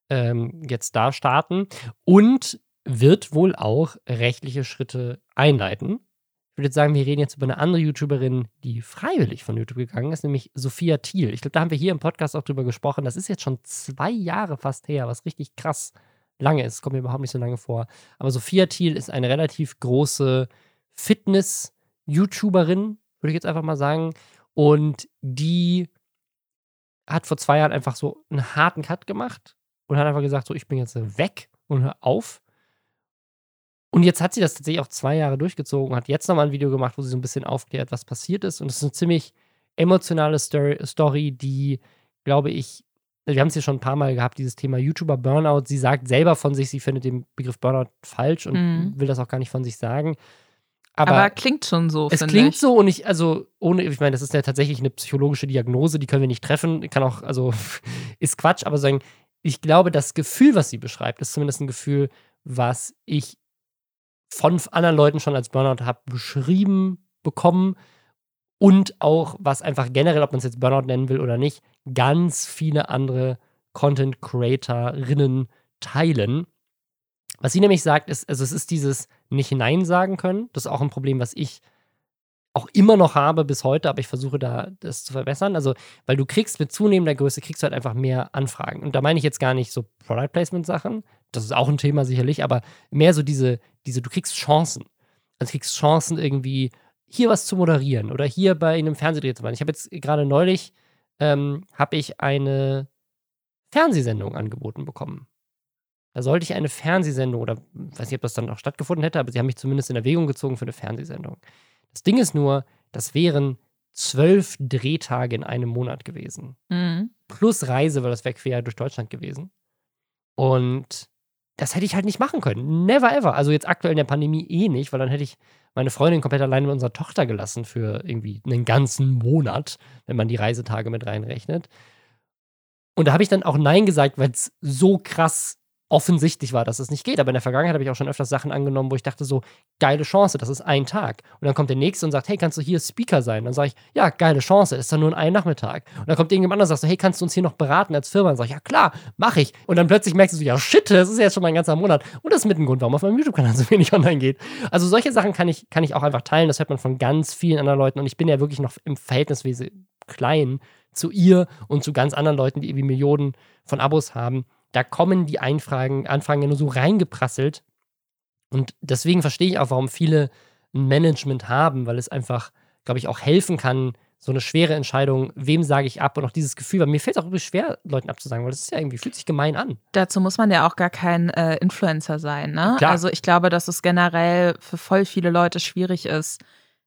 ähm, jetzt da starten und wird wohl auch rechtliche Schritte einleiten. Ich würde jetzt sagen, wir reden jetzt über eine andere YouTuberin, die freiwillig von YouTube gegangen ist, nämlich Sophia Thiel. Ich glaube, da haben wir hier im Podcast auch drüber gesprochen. Das ist jetzt schon zwei Jahre fast her, was richtig krass lange ist. Kommt mir überhaupt nicht so lange vor. Aber Sophia Thiel ist eine relativ große Fitness-YouTuberin, würde ich jetzt einfach mal sagen. Und die hat vor zwei Jahren einfach so einen harten Cut gemacht und hat einfach gesagt, so, ich bin jetzt weg und hör auf. Und jetzt hat sie das tatsächlich auch zwei Jahre durchgezogen, hat jetzt nochmal ein Video gemacht, wo sie so ein bisschen aufklärt, was passiert ist. Und es ist eine ziemlich emotionale Story, die, glaube ich, wir haben es ja schon ein paar Mal gehabt, dieses Thema YouTuber Burnout. Sie sagt selber von sich, sie findet den Begriff Burnout falsch und mhm. will das auch gar nicht von sich sagen. Aber, Aber klingt schon so. Es klingt ich. so und ich, also ohne, ich meine, das ist ja tatsächlich eine psychologische Diagnose, die können wir nicht treffen. Kann auch, also [laughs] ist Quatsch, aber sagen, ich glaube, das Gefühl, was sie beschreibt, ist zumindest ein Gefühl, was ich von anderen Leuten schon als Burnout habe beschrieben bekommen und auch, was einfach generell, ob man es jetzt Burnout nennen will oder nicht, ganz viele andere Content Creatorinnen teilen. Was sie nämlich sagt, ist, also es ist dieses nicht Nein sagen können. Das ist auch ein Problem, was ich auch immer noch habe bis heute, aber ich versuche da das zu verbessern. Also, weil du kriegst mit zunehmender Größe, kriegst du halt einfach mehr Anfragen. Und da meine ich jetzt gar nicht so Product Placement Sachen, das ist auch ein Thema sicherlich, aber mehr so diese, diese, du kriegst Chancen. Also du kriegst Chancen irgendwie hier was zu moderieren oder hier bei einem Fernsehdreh zu machen. Ich habe jetzt gerade neulich, ähm, habe ich eine Fernsehsendung angeboten bekommen. Da sollte ich eine Fernsehsendung oder weiß nicht, ob das dann auch stattgefunden hätte, aber sie haben mich zumindest in Erwägung gezogen für eine Fernsehsendung. Das Ding ist nur, das wären zwölf Drehtage in einem Monat gewesen. Mhm. Plus Reise, weil das wäre quer durch Deutschland gewesen. Und das hätte ich halt nicht machen können. Never ever. Also jetzt aktuell in der Pandemie eh nicht, weil dann hätte ich meine Freundin komplett allein mit unserer Tochter gelassen für irgendwie einen ganzen Monat, wenn man die Reisetage mit reinrechnet. Und da habe ich dann auch Nein gesagt, weil es so krass offensichtlich war, dass es nicht geht. Aber in der Vergangenheit habe ich auch schon öfters Sachen angenommen, wo ich dachte so, geile Chance, das ist ein Tag. Und dann kommt der Nächste und sagt, hey, kannst du hier Speaker sein? Dann sage ich, ja, geile Chance, ist dann nur ein Nachmittag. Und dann kommt irgendjemand anderes und sagt hey, kannst du uns hier noch beraten als Firma? Dann sage ich, ja klar, mache ich. Und dann plötzlich merkst du so, ja shit, das ist jetzt schon mal ein ganzer Monat. Und das ist mit dem Grund, warum auf meinem YouTube-Kanal [laughs] so wenig online geht. Also solche Sachen kann ich, kann ich auch einfach teilen. Das hört man von ganz vielen anderen Leuten. Und ich bin ja wirklich noch im Verhältniswesen klein zu ihr und zu ganz anderen Leuten, die irgendwie Millionen von Abos haben da kommen die Einfragen, Anfragen ja nur so reingeprasselt. Und deswegen verstehe ich auch, warum viele ein Management haben, weil es einfach, glaube ich, auch helfen kann, so eine schwere Entscheidung, wem sage ich ab und auch dieses Gefühl, weil mir fällt es auch wirklich schwer, Leuten abzusagen, weil das ist ja irgendwie, fühlt sich gemein an. Dazu muss man ja auch gar kein äh, Influencer sein, ne? Klar. Also ich glaube, dass es generell für voll viele Leute schwierig ist,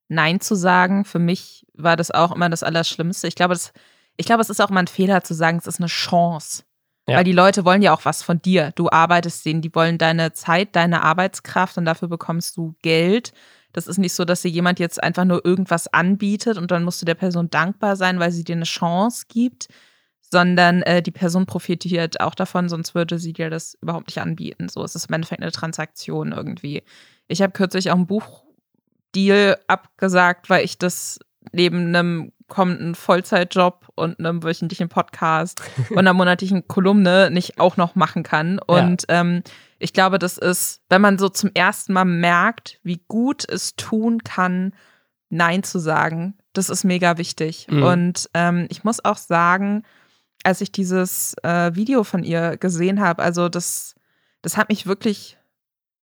Nein zu sagen. Für mich war das auch immer das Allerschlimmste. Ich glaube, das, ich glaube, es ist auch immer ein Fehler zu sagen, es ist eine Chance. Ja. Weil die Leute wollen ja auch was von dir. Du arbeitest denen, die wollen deine Zeit, deine Arbeitskraft und dafür bekommst du Geld. Das ist nicht so, dass dir jemand jetzt einfach nur irgendwas anbietet und dann musst du der Person dankbar sein, weil sie dir eine Chance gibt, sondern äh, die Person profitiert auch davon, sonst würde sie dir das überhaupt nicht anbieten. So es ist im Endeffekt eine Transaktion irgendwie. Ich habe kürzlich auch einen Buchdeal abgesagt, weil ich das neben einem kommenden Vollzeitjob und einem wöchentlichen Podcast und einer monatlichen Kolumne nicht auch noch machen kann. Und ja. ähm, ich glaube, das ist, wenn man so zum ersten Mal merkt, wie gut es tun kann, Nein zu sagen, das ist mega wichtig. Mhm. Und ähm, ich muss auch sagen, als ich dieses äh, Video von ihr gesehen habe, also das, das hat mich wirklich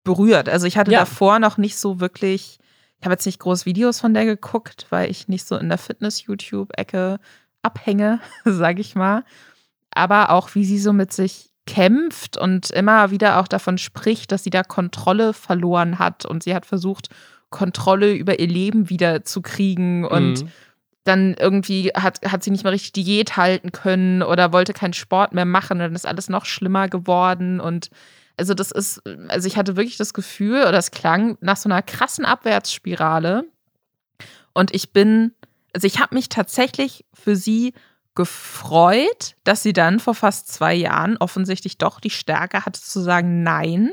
berührt. Also ich hatte ja. davor noch nicht so wirklich ich habe jetzt nicht groß Videos von der geguckt, weil ich nicht so in der Fitness-YouTube-Ecke abhänge, [laughs] sage ich mal. Aber auch, wie sie so mit sich kämpft und immer wieder auch davon spricht, dass sie da Kontrolle verloren hat und sie hat versucht, Kontrolle über ihr Leben wieder zu kriegen und mhm. dann irgendwie hat, hat sie nicht mehr richtig Diät halten können oder wollte keinen Sport mehr machen und dann ist alles noch schlimmer geworden und also das ist, also ich hatte wirklich das Gefühl, oder es klang nach so einer krassen Abwärtsspirale. Und ich bin, also ich habe mich tatsächlich für sie gefreut, dass sie dann vor fast zwei Jahren offensichtlich doch die Stärke hatte zu sagen, nein,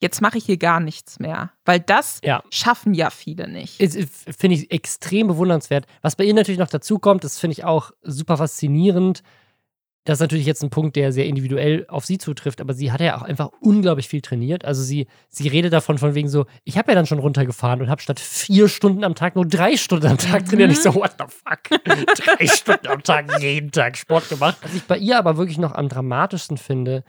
jetzt mache ich hier gar nichts mehr. Weil das ja. schaffen ja viele nicht. Finde ich extrem bewundernswert. Was bei ihr natürlich noch dazu kommt, das finde ich auch super faszinierend. Das ist natürlich jetzt ein Punkt, der sehr individuell auf sie zutrifft, aber sie hat ja auch einfach unglaublich viel trainiert. Also sie, sie redet davon von wegen so, ich habe ja dann schon runtergefahren und habe statt vier Stunden am Tag nur drei Stunden am Tag trainiert. Mhm. Ich so, what the fuck? [laughs] drei Stunden am Tag, jeden Tag Sport gemacht. Was ich bei ihr aber wirklich noch am dramatischsten finde,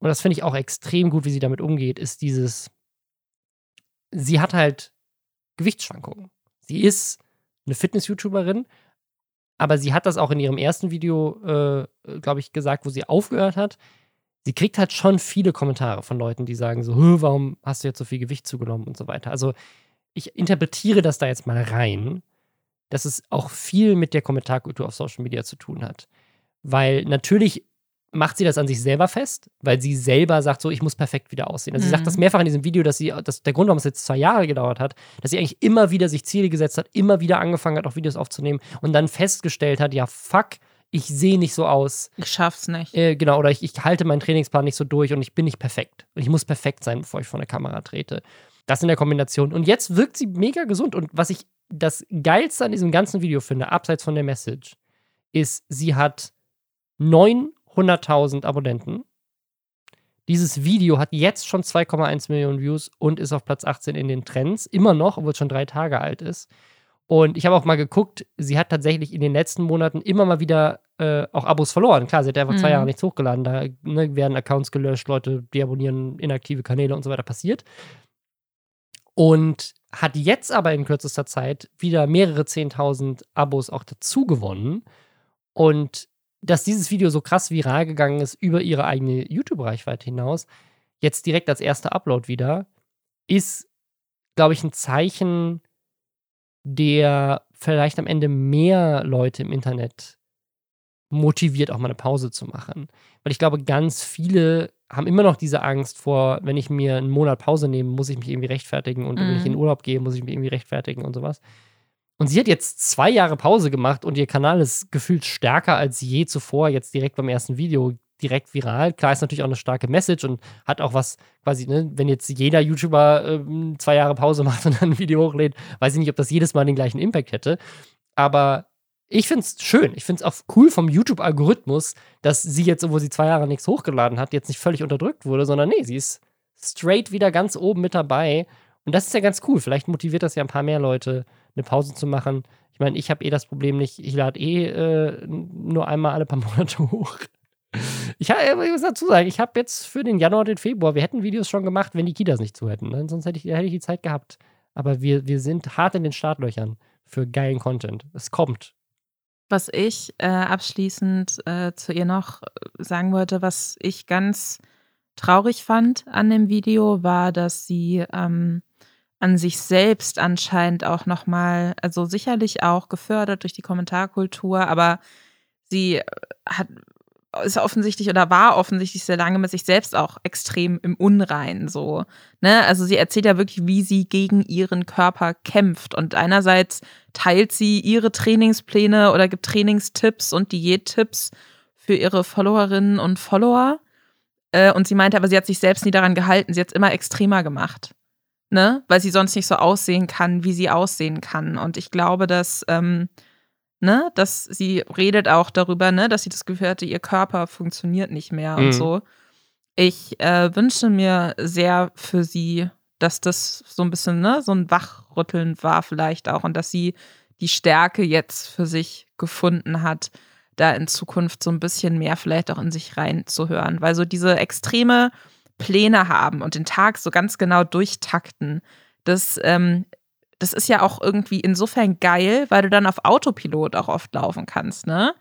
und das finde ich auch extrem gut, wie sie damit umgeht, ist dieses, sie hat halt Gewichtsschwankungen. Sie ist eine Fitness-YouTuberin, aber sie hat das auch in ihrem ersten Video, äh, glaube ich, gesagt, wo sie aufgehört hat. Sie kriegt halt schon viele Kommentare von Leuten, die sagen so, warum hast du jetzt so viel Gewicht zugenommen und so weiter. Also ich interpretiere das da jetzt mal rein, dass es auch viel mit der Kommentarkultur auf Social Media zu tun hat. Weil natürlich macht sie das an sich selber fest, weil sie selber sagt, so, ich muss perfekt wieder aussehen. Also mhm. sie sagt das mhm. mehrfach in diesem Video, dass sie, dass der Grund, warum es jetzt zwei Jahre gedauert hat, dass sie eigentlich immer wieder sich Ziele gesetzt hat, immer wieder angefangen hat, auch Videos aufzunehmen und dann festgestellt hat, ja, fuck, ich sehe nicht so aus. Ich schaff's nicht. Äh, genau, oder ich, ich halte meinen Trainingsplan nicht so durch und ich bin nicht perfekt. Und ich muss perfekt sein, bevor ich vor der Kamera trete. Das in der Kombination. Und jetzt wirkt sie mega gesund. Und was ich das Geilste an diesem ganzen Video finde, abseits von der Message, ist, sie hat 900.000 Abonnenten. Dieses Video hat jetzt schon 2,1 Millionen Views und ist auf Platz 18 in den Trends. Immer noch, obwohl es schon drei Tage alt ist. Und ich habe auch mal geguckt, sie hat tatsächlich in den letzten Monaten immer mal wieder äh, auch Abos verloren. Klar, sie hat einfach mhm. zwei Jahre nichts hochgeladen. Da ne, werden Accounts gelöscht, Leute deabonnieren inaktive Kanäle und so weiter passiert. Und hat jetzt aber in kürzester Zeit wieder mehrere 10.000 Abos auch dazu gewonnen. Und dass dieses Video so krass viral gegangen ist über ihre eigene YouTube-Reichweite hinaus, jetzt direkt als erster Upload wieder, ist, glaube ich, ein Zeichen, der vielleicht am Ende mehr Leute im Internet motiviert, auch mal eine Pause zu machen. Weil ich glaube, ganz viele haben immer noch diese Angst vor, wenn ich mir einen Monat Pause nehme, muss ich mich irgendwie rechtfertigen und mhm. wenn ich in mhm. Urlaub gehe, muss ich mich irgendwie rechtfertigen und sowas. Und sie hat jetzt zwei Jahre Pause gemacht und ihr Kanal ist gefühlt stärker als je zuvor, jetzt direkt beim ersten Video direkt viral. Klar ist natürlich auch eine starke Message und hat auch was quasi, ne, wenn jetzt jeder YouTuber äh, zwei Jahre Pause [laughs] macht und dann ein Video hochlädt, weiß ich nicht, ob das jedes Mal den gleichen Impact hätte. Aber ich finde es schön. Ich finde es auch cool vom YouTube-Algorithmus, dass sie jetzt, obwohl sie zwei Jahre nichts hochgeladen hat, jetzt nicht völlig unterdrückt wurde, sondern nee, sie ist straight wieder ganz oben mit dabei. Und das ist ja ganz cool. Vielleicht motiviert das ja ein paar mehr Leute, eine Pause zu machen. Ich meine, ich habe eh das Problem nicht, ich lade eh äh, nur einmal alle paar [laughs] Monate hoch. Ich, ich muss dazu sagen, ich habe jetzt für den Januar und den Februar, wir hätten Videos schon gemacht, wenn die Kitas nicht zu hätten. Ne? Sonst hätte ich, hätte ich die Zeit gehabt. Aber wir, wir sind hart in den Startlöchern für geilen Content. Es kommt. Was ich äh, abschließend äh, zu ihr noch sagen wollte, was ich ganz traurig fand an dem Video, war, dass sie ähm, an sich selbst anscheinend auch nochmal, also sicherlich auch gefördert durch die Kommentarkultur, aber sie hat ist offensichtlich oder war offensichtlich sehr lange mit sich selbst auch extrem im Unrein so. Ne? Also sie erzählt ja wirklich, wie sie gegen ihren Körper kämpft. Und einerseits teilt sie ihre Trainingspläne oder gibt Trainingstipps und Diättipps für ihre Followerinnen und Follower. Äh, und sie meinte aber, sie hat sich selbst nie daran gehalten. Sie hat es immer extremer gemacht. Ne? Weil sie sonst nicht so aussehen kann, wie sie aussehen kann. Und ich glaube, dass ähm, ne, dass sie redet auch darüber, ne, dass sie das Gefühl hatte, ihr Körper funktioniert nicht mehr mhm. und so. Ich äh, wünsche mir sehr für sie, dass das so ein bisschen, ne, so ein Wachrütteln war vielleicht auch und dass sie die Stärke jetzt für sich gefunden hat, da in Zukunft so ein bisschen mehr vielleicht auch in sich reinzuhören, weil so diese extreme Pläne haben und den Tag so ganz genau durchtakten, das ähm, das ist ja auch irgendwie insofern geil, weil du dann auf Autopilot auch oft laufen kannst, ne?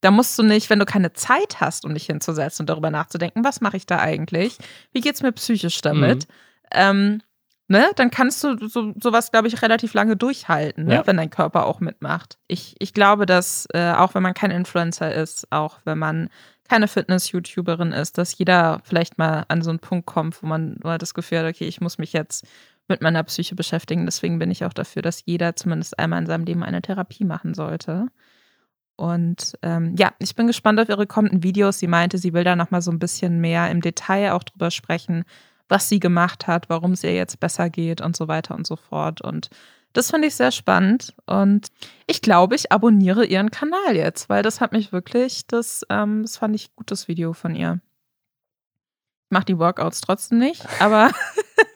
Da musst du nicht, wenn du keine Zeit hast, um dich hinzusetzen und darüber nachzudenken, was mache ich da eigentlich? Wie geht's mir psychisch damit? Mhm. Ähm, ne? Dann kannst du so, sowas, glaube ich, relativ lange durchhalten, ne? ja. wenn dein Körper auch mitmacht. Ich, ich glaube, dass äh, auch wenn man kein Influencer ist, auch wenn man keine Fitness-YouTuberin ist, dass jeder vielleicht mal an so einen Punkt kommt, wo man, wo man das Gefühl hat, okay, ich muss mich jetzt mit meiner Psyche beschäftigen. Deswegen bin ich auch dafür, dass jeder zumindest einmal in seinem Leben eine Therapie machen sollte. Und ähm, ja, ich bin gespannt auf ihre kommenden Videos. Sie meinte, sie will da nochmal so ein bisschen mehr im Detail auch drüber sprechen, was sie gemacht hat, warum es ihr jetzt besser geht und so weiter und so fort. Und das finde ich sehr spannend. Und ich glaube, ich abonniere ihren Kanal jetzt, weil das hat mich wirklich, das, ähm, das fand ich gutes Video von ihr. Ich mache die Workouts trotzdem nicht, [laughs] aber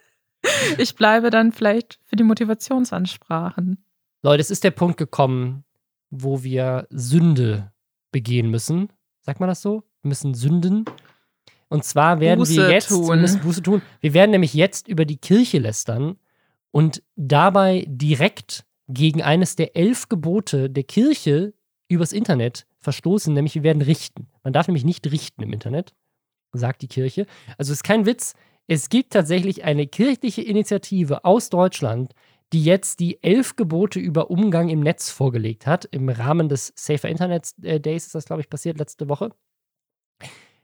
[laughs] ich bleibe dann vielleicht für die Motivationsansprachen. Leute, es ist der Punkt gekommen, wo wir Sünde begehen müssen. Sagt man das so? Wir müssen sünden. Und zwar werden Buße wir jetzt tun. Buße tun. Wir werden nämlich jetzt über die Kirche lästern und dabei direkt gegen eines der elf Gebote der Kirche übers Internet verstoßen, nämlich wir werden richten. Man darf nämlich nicht richten im Internet, sagt die Kirche. Also es ist kein Witz. Es gibt tatsächlich eine kirchliche Initiative aus Deutschland, die jetzt die elf Gebote über Umgang im Netz vorgelegt hat. Im Rahmen des Safer Internet äh, Days ist das, glaube ich, passiert letzte Woche.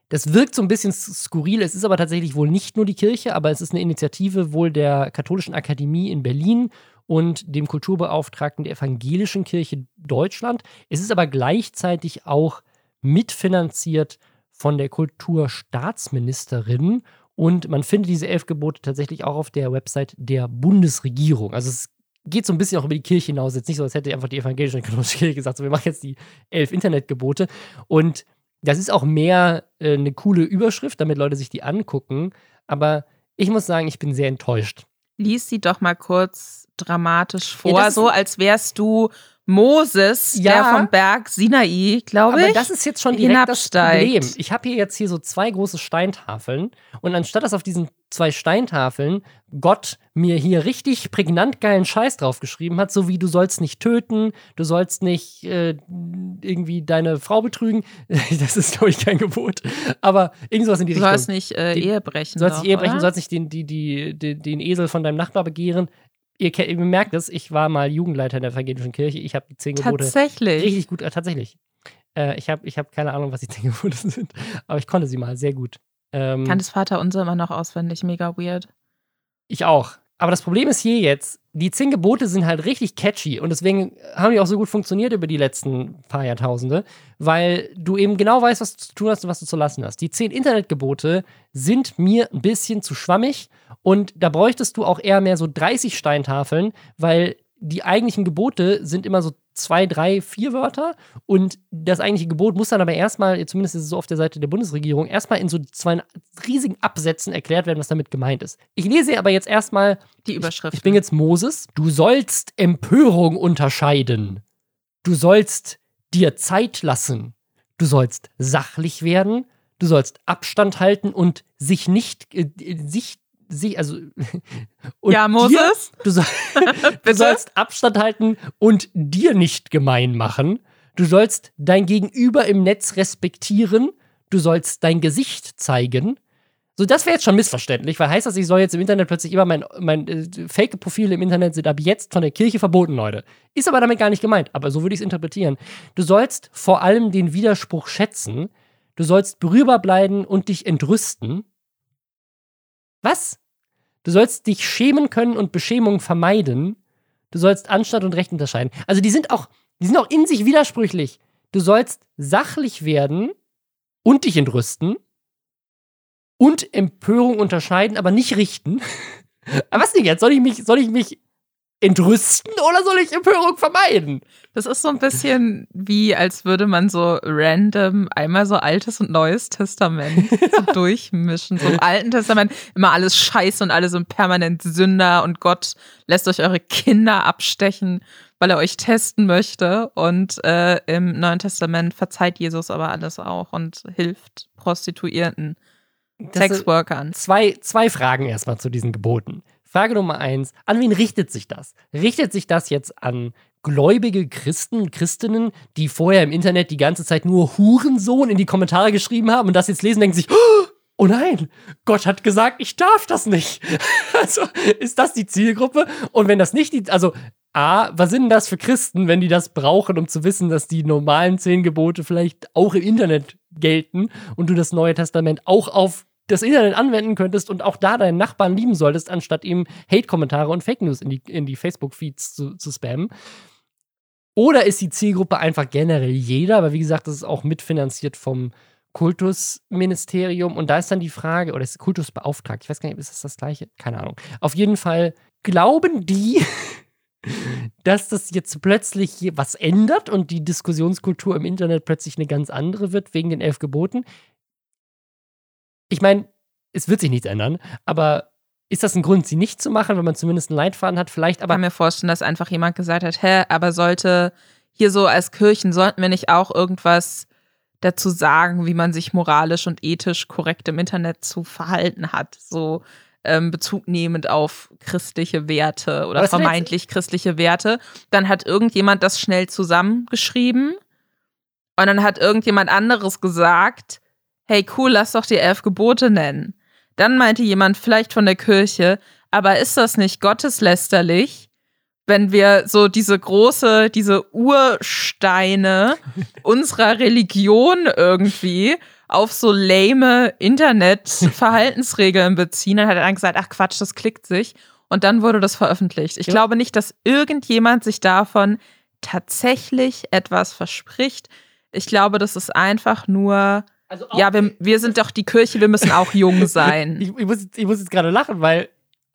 Das wirkt so ein bisschen skurril. Es ist aber tatsächlich wohl nicht nur die Kirche, aber es ist eine Initiative wohl der Katholischen Akademie in Berlin und dem Kulturbeauftragten der Evangelischen Kirche Deutschland. Es ist aber gleichzeitig auch mitfinanziert von der Kulturstaatsministerin und man findet diese elf Gebote tatsächlich auch auf der Website der Bundesregierung. Also es geht so ein bisschen auch über die Kirche hinaus. Jetzt nicht so, als hätte einfach die evangelische Kirche gesagt, so, wir machen jetzt die elf Internetgebote. Und das ist auch mehr äh, eine coole Überschrift, damit Leute sich die angucken. Aber ich muss sagen, ich bin sehr enttäuscht. Lies sie doch mal kurz dramatisch vor, ja, so als wärst du Moses, ja, der vom Berg Sinai, glaube ich. Aber das ist jetzt schon direkt das Problem. Ich habe hier jetzt hier so zwei große Steintafeln und anstatt dass auf diesen zwei Steintafeln Gott mir hier richtig prägnant geilen Scheiß draufgeschrieben hat, so wie du sollst nicht töten, du sollst nicht äh, irgendwie deine Frau betrügen. [laughs] das ist, glaube ich, kein Gebot. Aber irgendwas in die du Richtung. Du sollst nicht äh, Ehe brechen. Du sollst nicht Ehe brechen, du sollst nicht den, die, die, die, den Esel von deinem Nachbar begehren ihr, ihr merkt es, ich war mal Jugendleiter in der evangelischen Kirche. Ich habe die zehn Gebote tatsächlich. richtig gut, äh, tatsächlich. Äh, ich habe ich hab keine Ahnung, was die zehn [laughs] Gebote sind, aber ich konnte sie mal sehr gut. Ähm, Kann das Vater unser immer noch auswendig, mega weird. Ich auch. Aber das Problem ist hier jetzt, die zehn Gebote sind halt richtig catchy und deswegen haben die auch so gut funktioniert über die letzten paar Jahrtausende, weil du eben genau weißt, was du zu tun hast und was du zu lassen hast. Die zehn Internetgebote sind mir ein bisschen zu schwammig und da bräuchtest du auch eher mehr so 30 Steintafeln, weil die eigentlichen Gebote sind immer so zwei, drei, vier Wörter und das eigentliche Gebot muss dann aber erstmal, zumindest ist es so auf der Seite der Bundesregierung, erstmal in so zwei riesigen Absätzen erklärt werden, was damit gemeint ist. Ich lese aber jetzt erstmal die Überschrift. Ich, ich bin jetzt Moses. Du sollst Empörung unterscheiden. Du sollst dir Zeit lassen. Du sollst sachlich werden. Du sollst Abstand halten und sich nicht, äh, sich sie, also. [laughs] ja, Moses? Dir, [laughs] du, soll, [laughs] du sollst Abstand halten und dir nicht gemein machen. Du sollst dein Gegenüber im Netz respektieren. Du sollst dein Gesicht zeigen. So, das wäre jetzt schon missverständlich, weil heißt das, ich soll jetzt im Internet plötzlich immer mein, mein äh, Fake-Profile im Internet sind ab jetzt von der Kirche verboten, Leute. Ist aber damit gar nicht gemeint, aber so würde ich es interpretieren. Du sollst vor allem den Widerspruch schätzen. Du sollst berührbar bleiben und dich entrüsten. Was? Du sollst dich schämen können und Beschämung vermeiden. Du sollst Anstand und Recht unterscheiden. Also die sind auch, die sind auch in sich widersprüchlich. Du sollst sachlich werden und dich entrüsten und Empörung unterscheiden, aber nicht richten. [laughs] aber was denn jetzt? Soll ich mich, soll ich mich entrüsten oder soll ich Empörung vermeiden? Das ist so ein bisschen wie, als würde man so random einmal so Altes und Neues Testament [laughs] so durchmischen. So im Alten Testament immer alles scheiße und alle sind permanent Sünder und Gott lässt euch eure Kinder abstechen, weil er euch testen möchte. Und äh, im Neuen Testament verzeiht Jesus aber alles auch und hilft Prostituierten. Sexworkern. Zwei, zwei Fragen erstmal zu diesen Geboten. Frage Nummer eins: An wen richtet sich das? Richtet sich das jetzt an gläubige Christen, Christinnen, die vorher im Internet die ganze Zeit nur Hurensohn in die Kommentare geschrieben haben und das jetzt lesen, denken sich, [gasps] oh nein, Gott hat gesagt, ich darf das nicht. [laughs] Also ist das die Zielgruppe? Und wenn das nicht die, also A, was sind denn das für Christen, wenn die das brauchen, um zu wissen, dass die normalen zehn Gebote vielleicht auch im Internet gelten und du das Neue Testament auch auf das Internet anwenden könntest und auch da deinen Nachbarn lieben solltest, anstatt ihm Hate-Kommentare und Fake News in die, in die Facebook-Feeds zu, zu spammen. Oder ist die Zielgruppe einfach generell jeder? Aber wie gesagt, das ist auch mitfinanziert vom Kultusministerium. Und da ist dann die Frage, oder ist Kultusbeauftragte? Ich weiß gar nicht, ist das das gleiche? Keine Ahnung. Auf jeden Fall glauben die, [laughs] dass das jetzt plötzlich was ändert und die Diskussionskultur im Internet plötzlich eine ganz andere wird wegen den elf Geboten ich meine, es wird sich nichts ändern, aber ist das ein Grund, sie nicht zu machen, wenn man zumindest einen Leitfaden hat? Vielleicht aber. Ich kann mir vorstellen, dass einfach jemand gesagt hat, hä, aber sollte hier so als Kirchen, sollten wir nicht auch irgendwas dazu sagen, wie man sich moralisch und ethisch korrekt im Internet zu verhalten hat? So ähm, Bezug nehmend auf christliche Werte oder vermeintlich christliche Werte. Dann hat irgendjemand das schnell zusammengeschrieben Und dann hat irgendjemand anderes gesagt, hey cool, lass doch die elf Gebote nennen. Dann meinte jemand vielleicht von der Kirche, aber ist das nicht gotteslästerlich, wenn wir so diese große, diese Ursteine [laughs] unserer Religion irgendwie auf so lame Internet-Verhaltensregeln beziehen? Dann hat er dann gesagt, ach Quatsch, das klickt sich. Und dann wurde das veröffentlicht. Ich ja. glaube nicht, dass irgendjemand sich davon tatsächlich etwas verspricht. Ich glaube, das ist einfach nur also ja, wir, wir sind doch die Kirche, wir müssen auch jung [laughs] sein. ich, ich, muss, ich muss jetzt gerade lachen, weil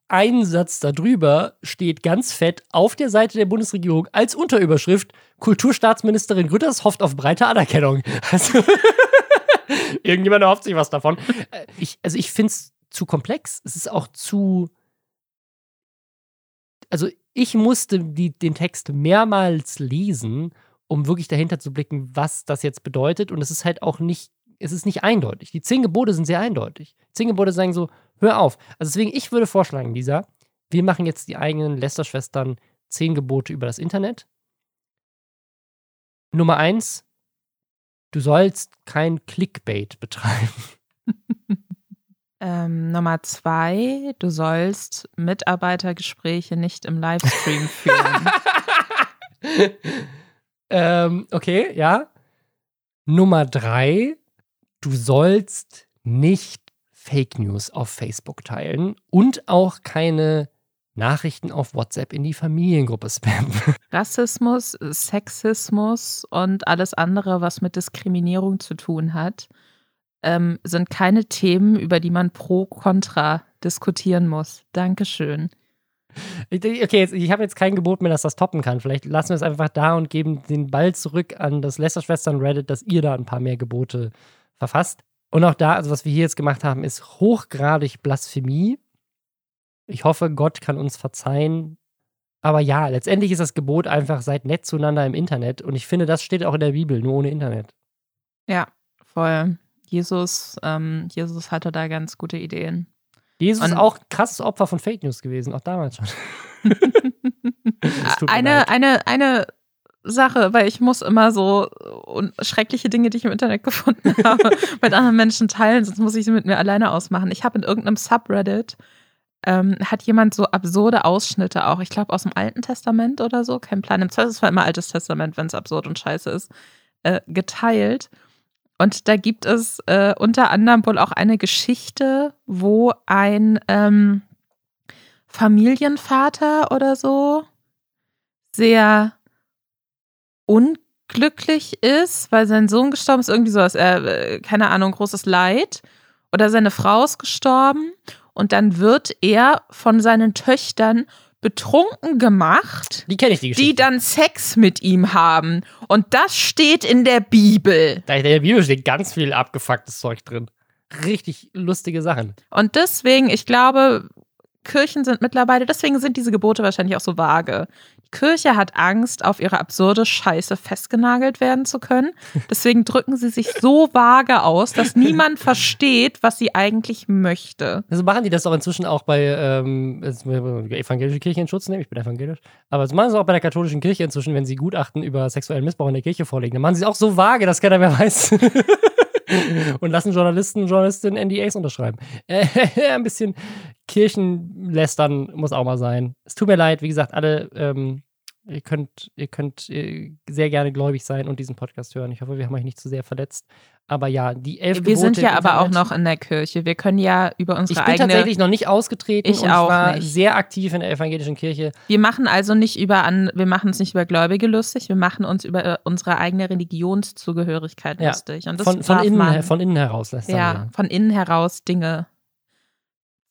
ein Satz darüber steht ganz fett auf der Seite der Bundesregierung als Unterüberschrift: Kulturstaatsministerin Grütters hofft auf breite Anerkennung. [laughs] Also, [laughs] irgendjemand erhofft sich was davon. Äh, ich, also, ich finde es zu komplex. Es ist auch zu. Also, ich musste die, den Text mehrmals lesen, um wirklich dahinter zu blicken, was das jetzt bedeutet. Und es ist halt auch nicht es ist nicht eindeutig. Die zehn Gebote sind sehr eindeutig. Zehn Gebote sagen so, hör auf. Also deswegen, ich würde vorschlagen, Lisa, wir machen jetzt die eigenen Lester-Schwestern zehn Gebote über das Internet. Nummer eins, du sollst kein Clickbait betreiben. [laughs] Ähm, Nummer zwei, du sollst Mitarbeitergespräche nicht im Livestream [laughs] führen. ähm, okay, ja. Nummer drei, du sollst nicht Fake News auf Facebook teilen und auch keine Nachrichten auf WhatsApp in die Familiengruppe spammen. [laughs] Rassismus, Sexismus und alles andere, was mit Diskriminierung zu tun hat, ähm, sind keine Themen, über die man pro kontra diskutieren muss. Dankeschön. Okay, jetzt, ich habe jetzt kein Gebot mehr, dass das toppen kann. Vielleicht lassen wir es einfach da und geben den Ball zurück an das Lester-Schwestern Reddit, dass ihr da ein paar mehr Gebote verfasst. Und auch da, also was wir hier jetzt gemacht haben, ist hochgradig Blasphemie. Ich hoffe, Gott kann uns verzeihen. Aber ja, letztendlich ist das Gebot einfach, seid nett zueinander im Internet. Und ich finde, das steht auch in der Bibel, nur ohne Internet. Ja, voll. Jesus, ähm, Jesus hatte da ganz gute Ideen. Jesus ist auch krasses Opfer von Fake News gewesen, auch damals schon. [laughs] eine, eine, eine Sache, weil ich muss immer so schreckliche Dinge, die ich im Internet gefunden [laughs] habe, mit anderen Menschen teilen, sonst muss ich sie mit mir alleine ausmachen. Ich habe in irgendeinem Subreddit ähm, hat jemand so absurde Ausschnitte auch, ich glaube aus dem Alten Testament oder so, kein Plan. Im Zweifelsfall immer Altes Testament, wenn es absurd und scheiße ist, äh, geteilt. Und da gibt es äh, unter anderem wohl auch eine Geschichte, wo ein ähm, Familienvater oder so sehr unglücklich ist, weil sein Sohn gestorben ist, irgendwie sowas, äh, keine Ahnung, großes Leid. Oder seine Frau ist gestorben und dann wird er von seinen Töchtern betrunken gemacht. Die kenne ich, die Geschichte. Die dann Sex mit ihm haben. Und das steht in der Bibel. Da in der Bibel steht ganz viel abgefucktes Zeug drin. Richtig lustige Sachen. Und deswegen, ich glaube, Kirchen sind mittlerweile, deswegen sind diese Gebote wahrscheinlich auch so vage. Kirche hat Angst, auf ihre absurde Scheiße festgenagelt werden zu können. Deswegen [laughs] drücken sie sich so vage aus, dass niemand versteht, was sie eigentlich möchte. Also machen die das doch inzwischen auch bei ähm, evangelische Kirche in Schutz nehmen. Ich bin evangelisch. Aber das machen sie auch bei der katholischen Kirche inzwischen, wenn sie Gutachten über sexuellen Missbrauch in der Kirche vorlegen. Dann machen sie es auch so vage, dass keiner mehr weiß. [laughs] [laughs] und lassen Journalisten und Journalistinnen NDAs unterschreiben. Äh, [laughs] ein bisschen Kirchenlästern muss auch mal sein. Es tut mir leid, wie gesagt, alle, ähm, ihr könnt, ihr könnt äh, sehr gerne gläubig sein und diesen Podcast hören. Ich hoffe, wir haben euch nicht zu sehr verletzt. Aber ja, die elf Wir Gebote sind ja aber auch noch in der Kirche. Wir können ja über unsere eigene... Ich bin tatsächlich noch nicht ausgetreten ich und auch ich war nicht. sehr aktiv in der evangelischen Kirche. Wir machen also nicht über an, wir machen uns nicht über Gläubige lustig, wir machen uns über äh, unsere eigene Religionszugehörigkeit ja. lustig. Und das von, von, innen, von innen heraus lässt ja, ja, von innen heraus Dinge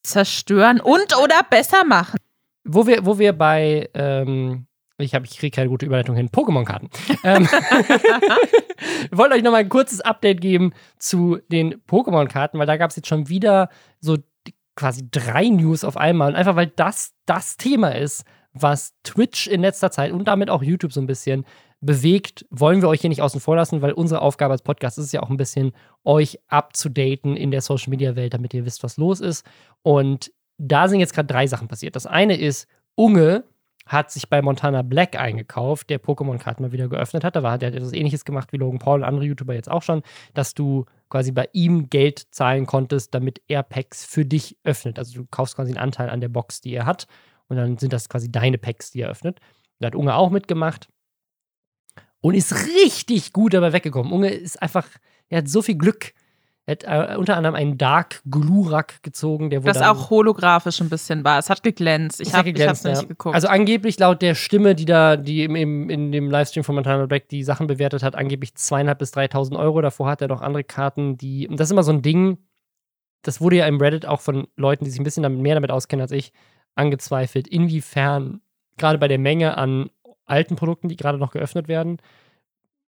zerstören und oder besser machen. Wo wir, wo wir bei ähm, ich, ich kriege keine gute Überleitung hin. Pokémon-Karten. [laughs] ähm, [laughs] wir wollten euch noch mal ein kurzes Update geben zu den Pokémon-Karten, weil da gab es jetzt schon wieder so quasi drei News auf einmal. Und einfach weil das das Thema ist, was Twitch in letzter Zeit und damit auch YouTube so ein bisschen bewegt, wollen wir euch hier nicht außen vor lassen, weil unsere Aufgabe als Podcast ist ja auch ein bisschen, euch abzudaten in der Social Media Welt, damit ihr wisst, was los ist. Und da sind jetzt gerade drei Sachen passiert. Das eine ist, Unge hat sich bei Montana Black eingekauft, der Pokémon-Karten mal wieder geöffnet hat. Da war, der hat etwas ähnliches gemacht wie Logan Paul und andere YouTuber jetzt auch schon, dass du quasi bei ihm Geld zahlen konntest, damit er Packs für dich öffnet. Also du kaufst quasi einen Anteil an der Box, die er hat. Und dann sind das quasi deine Packs, die er öffnet. Da hat Unge auch mitgemacht. Und ist richtig gut dabei weggekommen. Unge ist einfach, er hat so viel Glück er hat äh, unter anderem einen Dark Glurak gezogen, der wohl. Das auch holographisch ein bisschen war. Es hat geglänzt. Ich habe es nicht ja. geguckt. Also angeblich laut der Stimme, die da, die im, im, in dem Livestream von Montana Black die Sachen bewertet hat, angeblich zweieinhalb bis 3.000 Euro. Davor hat er noch andere Karten, die. Und das ist immer so ein Ding. Das wurde ja im Reddit auch von Leuten, die sich ein bisschen damit, mehr damit auskennen als ich, angezweifelt, inwiefern gerade bei der Menge an alten Produkten, die gerade noch geöffnet werden,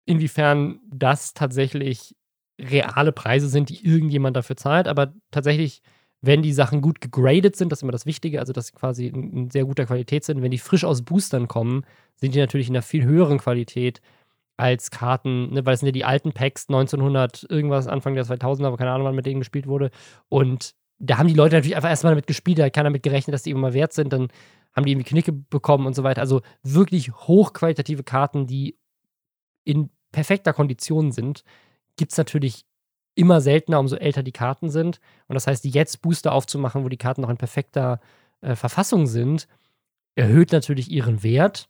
inwiefern das tatsächlich reale Preise sind, die irgendjemand dafür zahlt, aber tatsächlich, wenn die Sachen gut gegradet sind, das ist immer das Wichtige, also dass sie quasi in, sehr guter Qualität sind, wenn die frisch aus Boostern kommen, sind die natürlich in einer viel höheren Qualität als Karten, ne, weil es sind ja die alten Packs 1900 irgendwas Anfang der 2000er, aber keine Ahnung, wann mit denen gespielt wurde. Und da haben die Leute natürlich einfach erstmal damit gespielt, da hat keiner damit gerechnet, dass die immer wert sind, dann haben die irgendwie Knicke bekommen und so weiter. Also wirklich hochqualitative Karten, die in perfekter Kondition sind gibt es natürlich immer seltener, umso älter die Karten sind. Und das heißt, jetzt Booster aufzumachen, wo die Karten noch in perfekter äh, Verfassung sind, erhöht natürlich ihren Wert.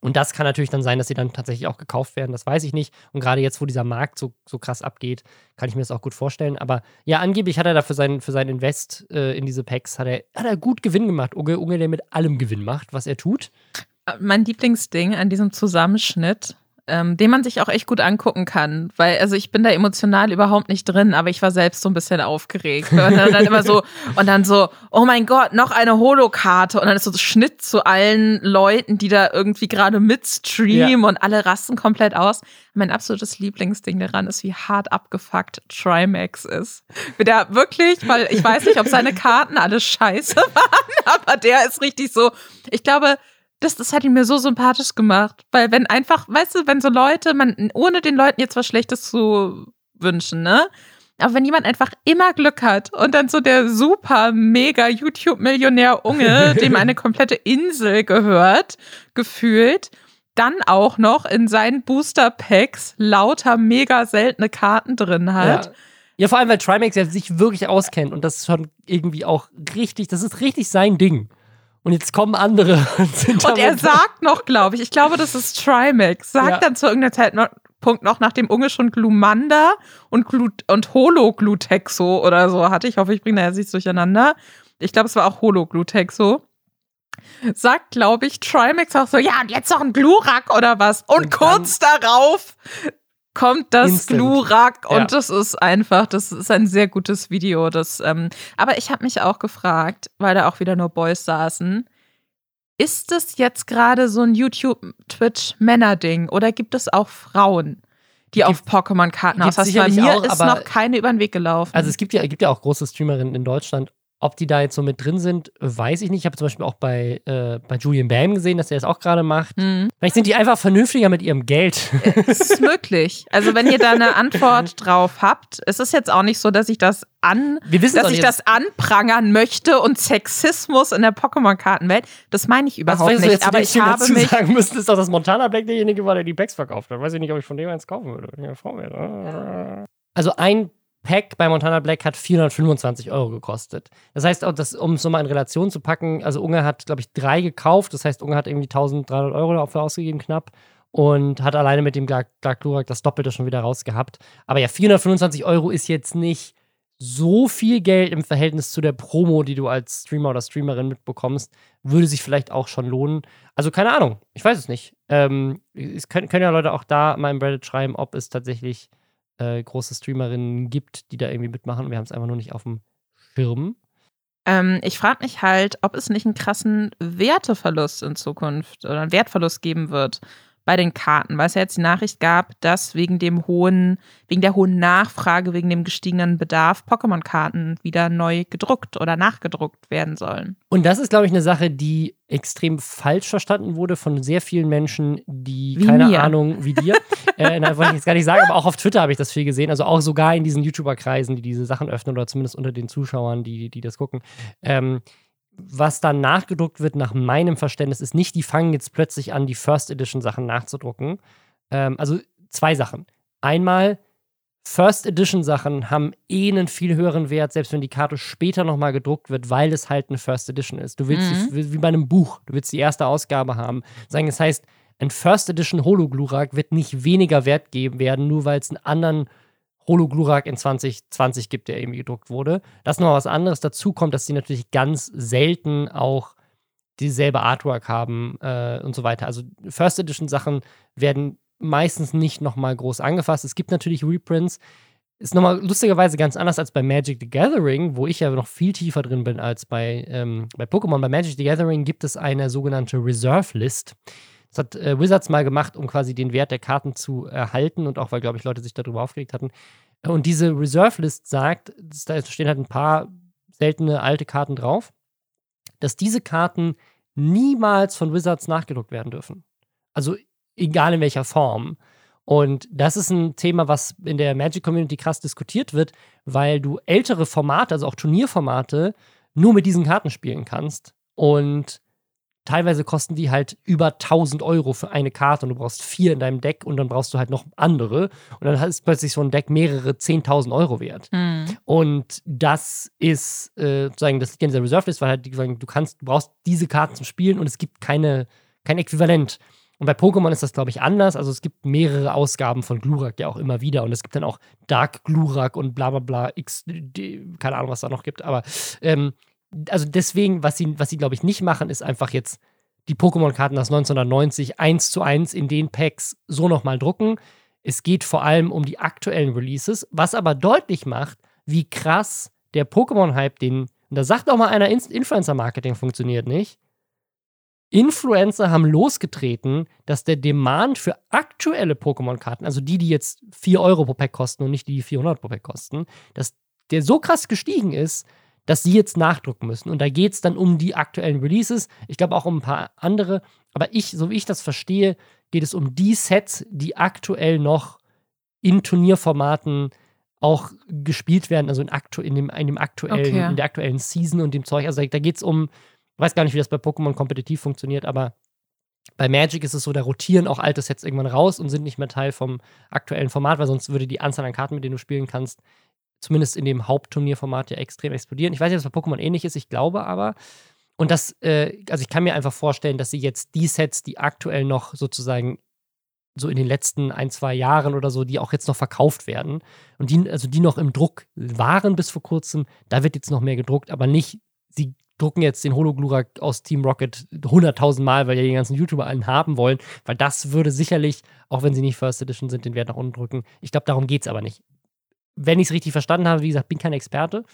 Und das kann natürlich dann sein, dass sie dann tatsächlich auch gekauft werden. Das weiß ich nicht. Und gerade jetzt, wo dieser Markt so, so krass abgeht, kann ich mir das auch gut vorstellen. Aber ja, angeblich hat er da für sein, für sein Invest äh, in diese Packs, hat er, hat er gut Gewinn gemacht. Unge, Unge, der mit allem Gewinn macht, was er tut. Mein Lieblingsding an diesem Zusammenschnitt ähm, den man sich auch echt gut angucken kann. Weil, also ich bin da emotional überhaupt nicht drin, aber ich war selbst so ein bisschen aufgeregt. Und dann, dann immer so, [laughs] und dann so, oh mein Gott, noch eine Holokarte. Und dann ist so Schnitt zu allen Leuten, die da irgendwie gerade mitstreamen ja. und alle rasten komplett aus. Mein absolutes Lieblingsding daran ist, wie hart abgefuckt Trimax ist. Der wirklich, weil ich weiß nicht, ob seine Karten alle scheiße [laughs] waren, aber der ist richtig so, ich glaube, das, das hat ihn mir so sympathisch gemacht. Weil wenn einfach, weißt du, wenn so Leute, man, ohne den Leuten jetzt was Schlechtes zu wünschen, ne? Aber wenn jemand einfach immer Glück hat und dann so der super mega YouTube-Millionär Unge, [laughs] dem eine komplette Insel gehört, gefühlt, dann auch noch in seinen Booster-Packs lauter mega seltene Karten drin hat. Ja. Ja, vor allem, weil Trimax ja sich wirklich auskennt und das ist schon irgendwie auch richtig, das ist richtig sein Ding. Und jetzt kommen andere. [laughs] Und, und er sagt noch, glaube ich, ich glaube, das ist Trimax, sagt ja. dann zu irgendeiner Zeitpunkt noch, nachdem Unge schon Glumanda und, Glut und Hologlutexo oder so hatte. Ich hoffe, ich bringe da jetzt nichts durcheinander. Ich glaube, es war auch Hologlutexo. Sagt, glaube ich, Trimax auch so, ja, und jetzt noch ein Glurak oder was. Und, und kurz darauf kommt das Glurak und ja. das ist einfach, das ist ein sehr gutes Video. Das, ähm, aber ich habe mich auch gefragt, weil da auch wieder nur Boys saßen, ist das jetzt gerade so ein YouTube-Twitch-Männer-Ding oder gibt es auch Frauen? die auf Pokémon-Karten auslassen. Bei mir auch, ist noch keine über den Weg gelaufen. Also es gibt ja, gibt ja auch große Streamerinnen in Deutschland ob die da jetzt so mit drin sind, weiß ich nicht. Ich habe zum Beispiel auch bei, äh, bei Julian Bam gesehen, dass er das auch gerade macht. Mhm. Vielleicht sind die einfach vernünftiger mit ihrem Geld. Es ist möglich. Also wenn ihr da eine Antwort [laughs] drauf habt, es ist jetzt auch nicht so, dass ich das an, dass ich das anprangern möchte und Sexismus in der Pokémon-Kartenwelt. Das meine ich überhaupt nicht. Jetzt aber ich habe mich sagen müssen, ist doch, dass Montana Black derjenige war, der die Packs verkauft hat. Weiß ich nicht, ob ich von dem eins kaufen würde. Ich eine Frau wäre. Also ein Pack bei Montana Black hat 425 Euro gekostet. Das heißt, um es nochmal in Relation zu packen, also Unge hat, glaube ich, drei gekauft. Das heißt, Unge hat irgendwie 1300 Euro dafür ausgegeben, knapp. Und hat alleine mit dem Dark Glurak das Doppelte schon wieder rausgehabt. Aber ja, 425 Euro ist jetzt nicht so viel Geld im Verhältnis zu der Promo, die du als Streamer oder Streamerin mitbekommst. Würde sich vielleicht auch schon lohnen. Also keine Ahnung, ich weiß es nicht. Ähm, es können, können ja Leute auch da mal im Reddit schreiben, ob es tatsächlich äh, große Streamerinnen gibt, die da irgendwie mitmachen. Wir haben es einfach nur nicht auf dem Schirm. Ähm, ich frage mich halt, ob es nicht einen krassen Werteverlust in Zukunft oder einen Wertverlust geben wird bei den Karten, weil es ja jetzt die Nachricht gab, dass wegen dem hohen, wegen der hohen Nachfrage, wegen dem gestiegenen Bedarf Pokémon-Karten wieder neu gedruckt oder nachgedruckt werden sollen. Und das ist, glaube ich, eine Sache, die extrem falsch verstanden wurde von sehr vielen Menschen, die wie keine mir. Ahnung wie dir. [laughs] äh, nein, wollte ich jetzt gar nicht sagen, aber auch auf Twitter habe ich das viel gesehen. Also auch sogar in diesen YouTuber-Kreisen, die diese Sachen öffnen oder zumindest unter den Zuschauern, die, die das gucken. Ähm, was dann nachgedruckt wird, nach meinem Verständnis, ist nicht, die fangen jetzt plötzlich an, die First Edition Sachen nachzudrucken. Ähm, also zwei Sachen. Einmal, First Edition Sachen haben eh einen viel höheren Wert, selbst wenn die Karte später nochmal gedruckt wird, weil es halt eine First Edition ist. Du willst, mhm. die, wie bei einem Buch, du willst die erste Ausgabe haben. Sagen, das heißt, ein First Edition Hologlurak wird nicht weniger Wert geben werden, nur weil es einen anderen Hologlurak in 2020 gibt, der irgendwie gedruckt wurde. Das ist noch was anderes. Dazu kommt, dass die natürlich ganz selten auch dieselbe Artwork haben äh, und so weiter. Also First Edition Sachen werden meistens nicht nochmal groß angefasst. Es gibt natürlich Reprints. Ist nochmal lustigerweise ganz anders als bei Magic the Gathering, wo ich ja noch viel tiefer drin bin als bei, ähm, bei Pokémon. Bei Magic the Gathering gibt es eine sogenannte Reserve List. Das hat äh, Wizards mal gemacht, um quasi den Wert der Karten zu erhalten und auch, weil, glaube ich, Leute sich darüber aufgeregt hatten. Und diese Reserve List sagt, da stehen halt ein paar seltene alte Karten drauf, dass diese Karten niemals von Wizards nachgedruckt werden dürfen. Also egal in welcher Form. Und das ist ein Thema, was in der Magic Community krass diskutiert wird, weil du ältere Formate, also auch Turnierformate, nur mit diesen Karten spielen kannst. Und teilweise kosten die halt über 1000 Euro für eine Karte und du brauchst vier in deinem Deck und dann brauchst du halt noch andere. Und dann ist plötzlich so ein Deck mehrere 10.000 Euro wert. Mhm. Und das ist äh, sozusagen, das liegt in dieser Reserve List, weil halt, du kannst, du brauchst diese Karten zum Spielen und es gibt keine, kein Äquivalent. Und bei Pokémon ist das, glaube ich, anders. Also es gibt mehrere Ausgaben von Glurak ja auch immer wieder. Und es gibt dann auch Dark Glurak und bla bla bla, X, D, keine Ahnung, was da noch gibt. Aber ähm, also deswegen, was sie, was sie, glaube ich, nicht machen, ist einfach jetzt die Pokémon-Karten aus 1990 eins zu eins in den Packs so nochmal drucken. Es geht vor allem um die aktuellen Releases, was aber deutlich macht, wie krass der Pokémon-Hype, den, und da sagt auch mal einer, Influencer-Marketing funktioniert nicht, Influencer haben losgetreten, dass der Demand für aktuelle Pokémon-Karten, also die, die jetzt 4 Euro pro Pack kosten und nicht die, die 400 pro Pack kosten, dass der so krass gestiegen ist, dass sie jetzt nachdrucken müssen. Und da geht es dann um die aktuellen Releases. Ich glaube auch um ein paar andere. Aber ich, so wie ich das verstehe, geht es um die Sets, die aktuell noch in Turnierformaten auch gespielt werden, also in, aktu in, dem, in, dem aktuellen, okay. in der aktuellen Season und dem Zeug. Also da geht es um ich weiß gar nicht, wie das bei Pokémon kompetitiv funktioniert, aber bei Magic ist es so, da rotieren auch alte Sets irgendwann raus und sind nicht mehr Teil vom aktuellen Format, weil sonst würde die Anzahl an Karten, mit denen du spielen kannst, zumindest in dem Hauptturnierformat ja extrem explodieren. Ich weiß nicht, ob es bei Pokémon ähnlich ist, ich glaube aber. Und das, äh, also ich kann mir einfach vorstellen, dass sie jetzt die Sets, die aktuell noch sozusagen so in den letzten ein, zwei Jahren oder so, die auch jetzt noch verkauft werden und die, also die noch im Druck waren bis vor kurzem, da wird jetzt noch mehr gedruckt, aber nicht, sie drucken jetzt den Hologlurak aus Team Rocket 100.000 Mal, weil ja die ganzen YouTuber einen haben wollen, weil das würde sicherlich, auch wenn sie nicht First Edition sind, den Wert nach unten drücken. Ich glaube, darum geht es aber nicht. Wenn ich es richtig verstanden habe, wie gesagt, bin kein Experte,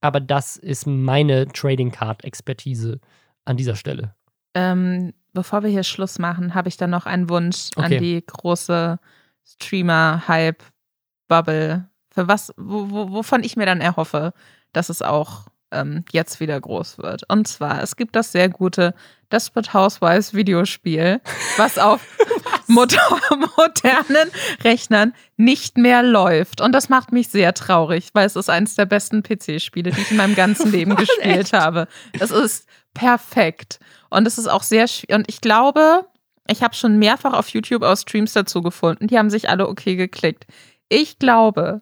aber das ist meine Trading Card Expertise an dieser Stelle. Ähm, bevor wir hier Schluss machen, habe ich dann noch einen Wunsch okay. an die große Streamer-Hype-Bubble, für was, wo, wovon ich mir dann erhoffe, dass es auch ähm, jetzt wieder groß wird. Und zwar, es gibt das sehr gute Desperate Housewives Videospiel, was auf? [laughs] [laughs] modernen Rechnern nicht mehr läuft. Und das macht mich sehr traurig, weil es ist eines der besten PC-Spiele, die ich in meinem ganzen [laughs] Leben gespielt habe. Es ist perfekt. Und es ist auch sehr schwierig. Und ich glaube, ich habe schon mehrfach auf YouTube auch Streams dazu gefunden. Die haben sich alle okay geklickt. Ich glaube,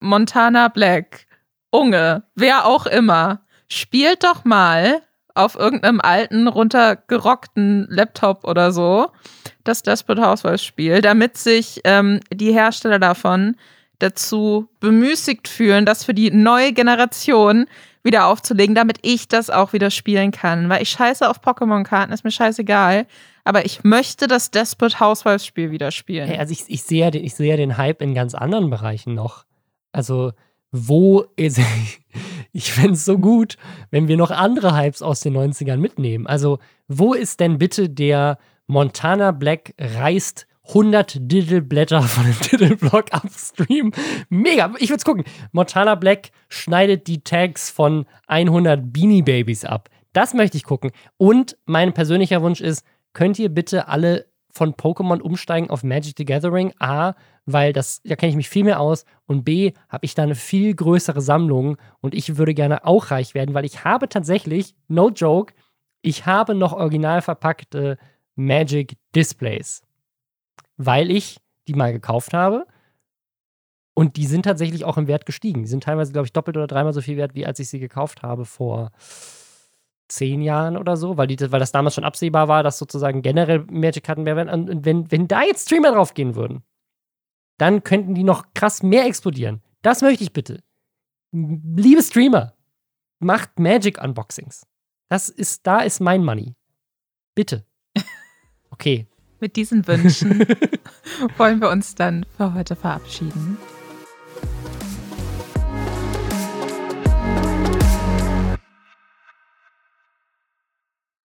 Montana Black Unge, wer auch immer, spielt doch mal auf irgendeinem alten, runtergerockten Laptop oder so das Desperate Housewives Spiel, damit sich ähm, die Hersteller davon dazu bemüßigt fühlen, das für die neue Generation wieder aufzulegen, damit ich das auch wieder spielen kann. Weil ich scheiße auf Pokémon-Karten, ist mir scheißegal. Aber ich möchte das Desperate Housewives Spiel wieder spielen. Hey, also ich, ich sehe ja, seh ja den Hype in ganz anderen Bereichen noch. Also wo ist. [laughs] ich fände es so gut, wenn wir noch andere Hypes aus den 90ern mitnehmen. Also, wo ist denn bitte der Montana Black reißt 100 Diddle-Blätter von dem [laughs] Diddle-Block upstream? Mega, ich würde es gucken. Montana Black schneidet die Tags von 100 Beanie Babies ab. Das möchte ich gucken. Und mein persönlicher Wunsch ist, könnt ihr bitte alle von Pokémon umsteigen auf Magic the Gathering. A, weil das, da kenne ich mich viel mehr aus. Und B, habe ich da eine viel größere Sammlung und ich würde gerne auch reich werden, weil ich habe tatsächlich, no joke, ich habe noch original verpackte Magic Displays. Weil ich die mal gekauft habe. Und die sind tatsächlich auch im Wert gestiegen. Die sind teilweise, glaube ich, doppelt oder dreimal so viel wert, wie als ich sie gekauft habe vor zehn Jahren oder so, weil, die, weil das damals schon absehbar war, dass sozusagen generell Magic-Karten mehr werden. Und wenn, wenn da jetzt Streamer drauf gehen würden, dann könnten die noch krass mehr explodieren. Das möchte ich bitte. Liebe Streamer, macht Magic-Unboxings. Das ist, da ist mein Money. Bitte. Okay. Mit diesen Wünschen [laughs] wollen wir uns dann für heute verabschieden.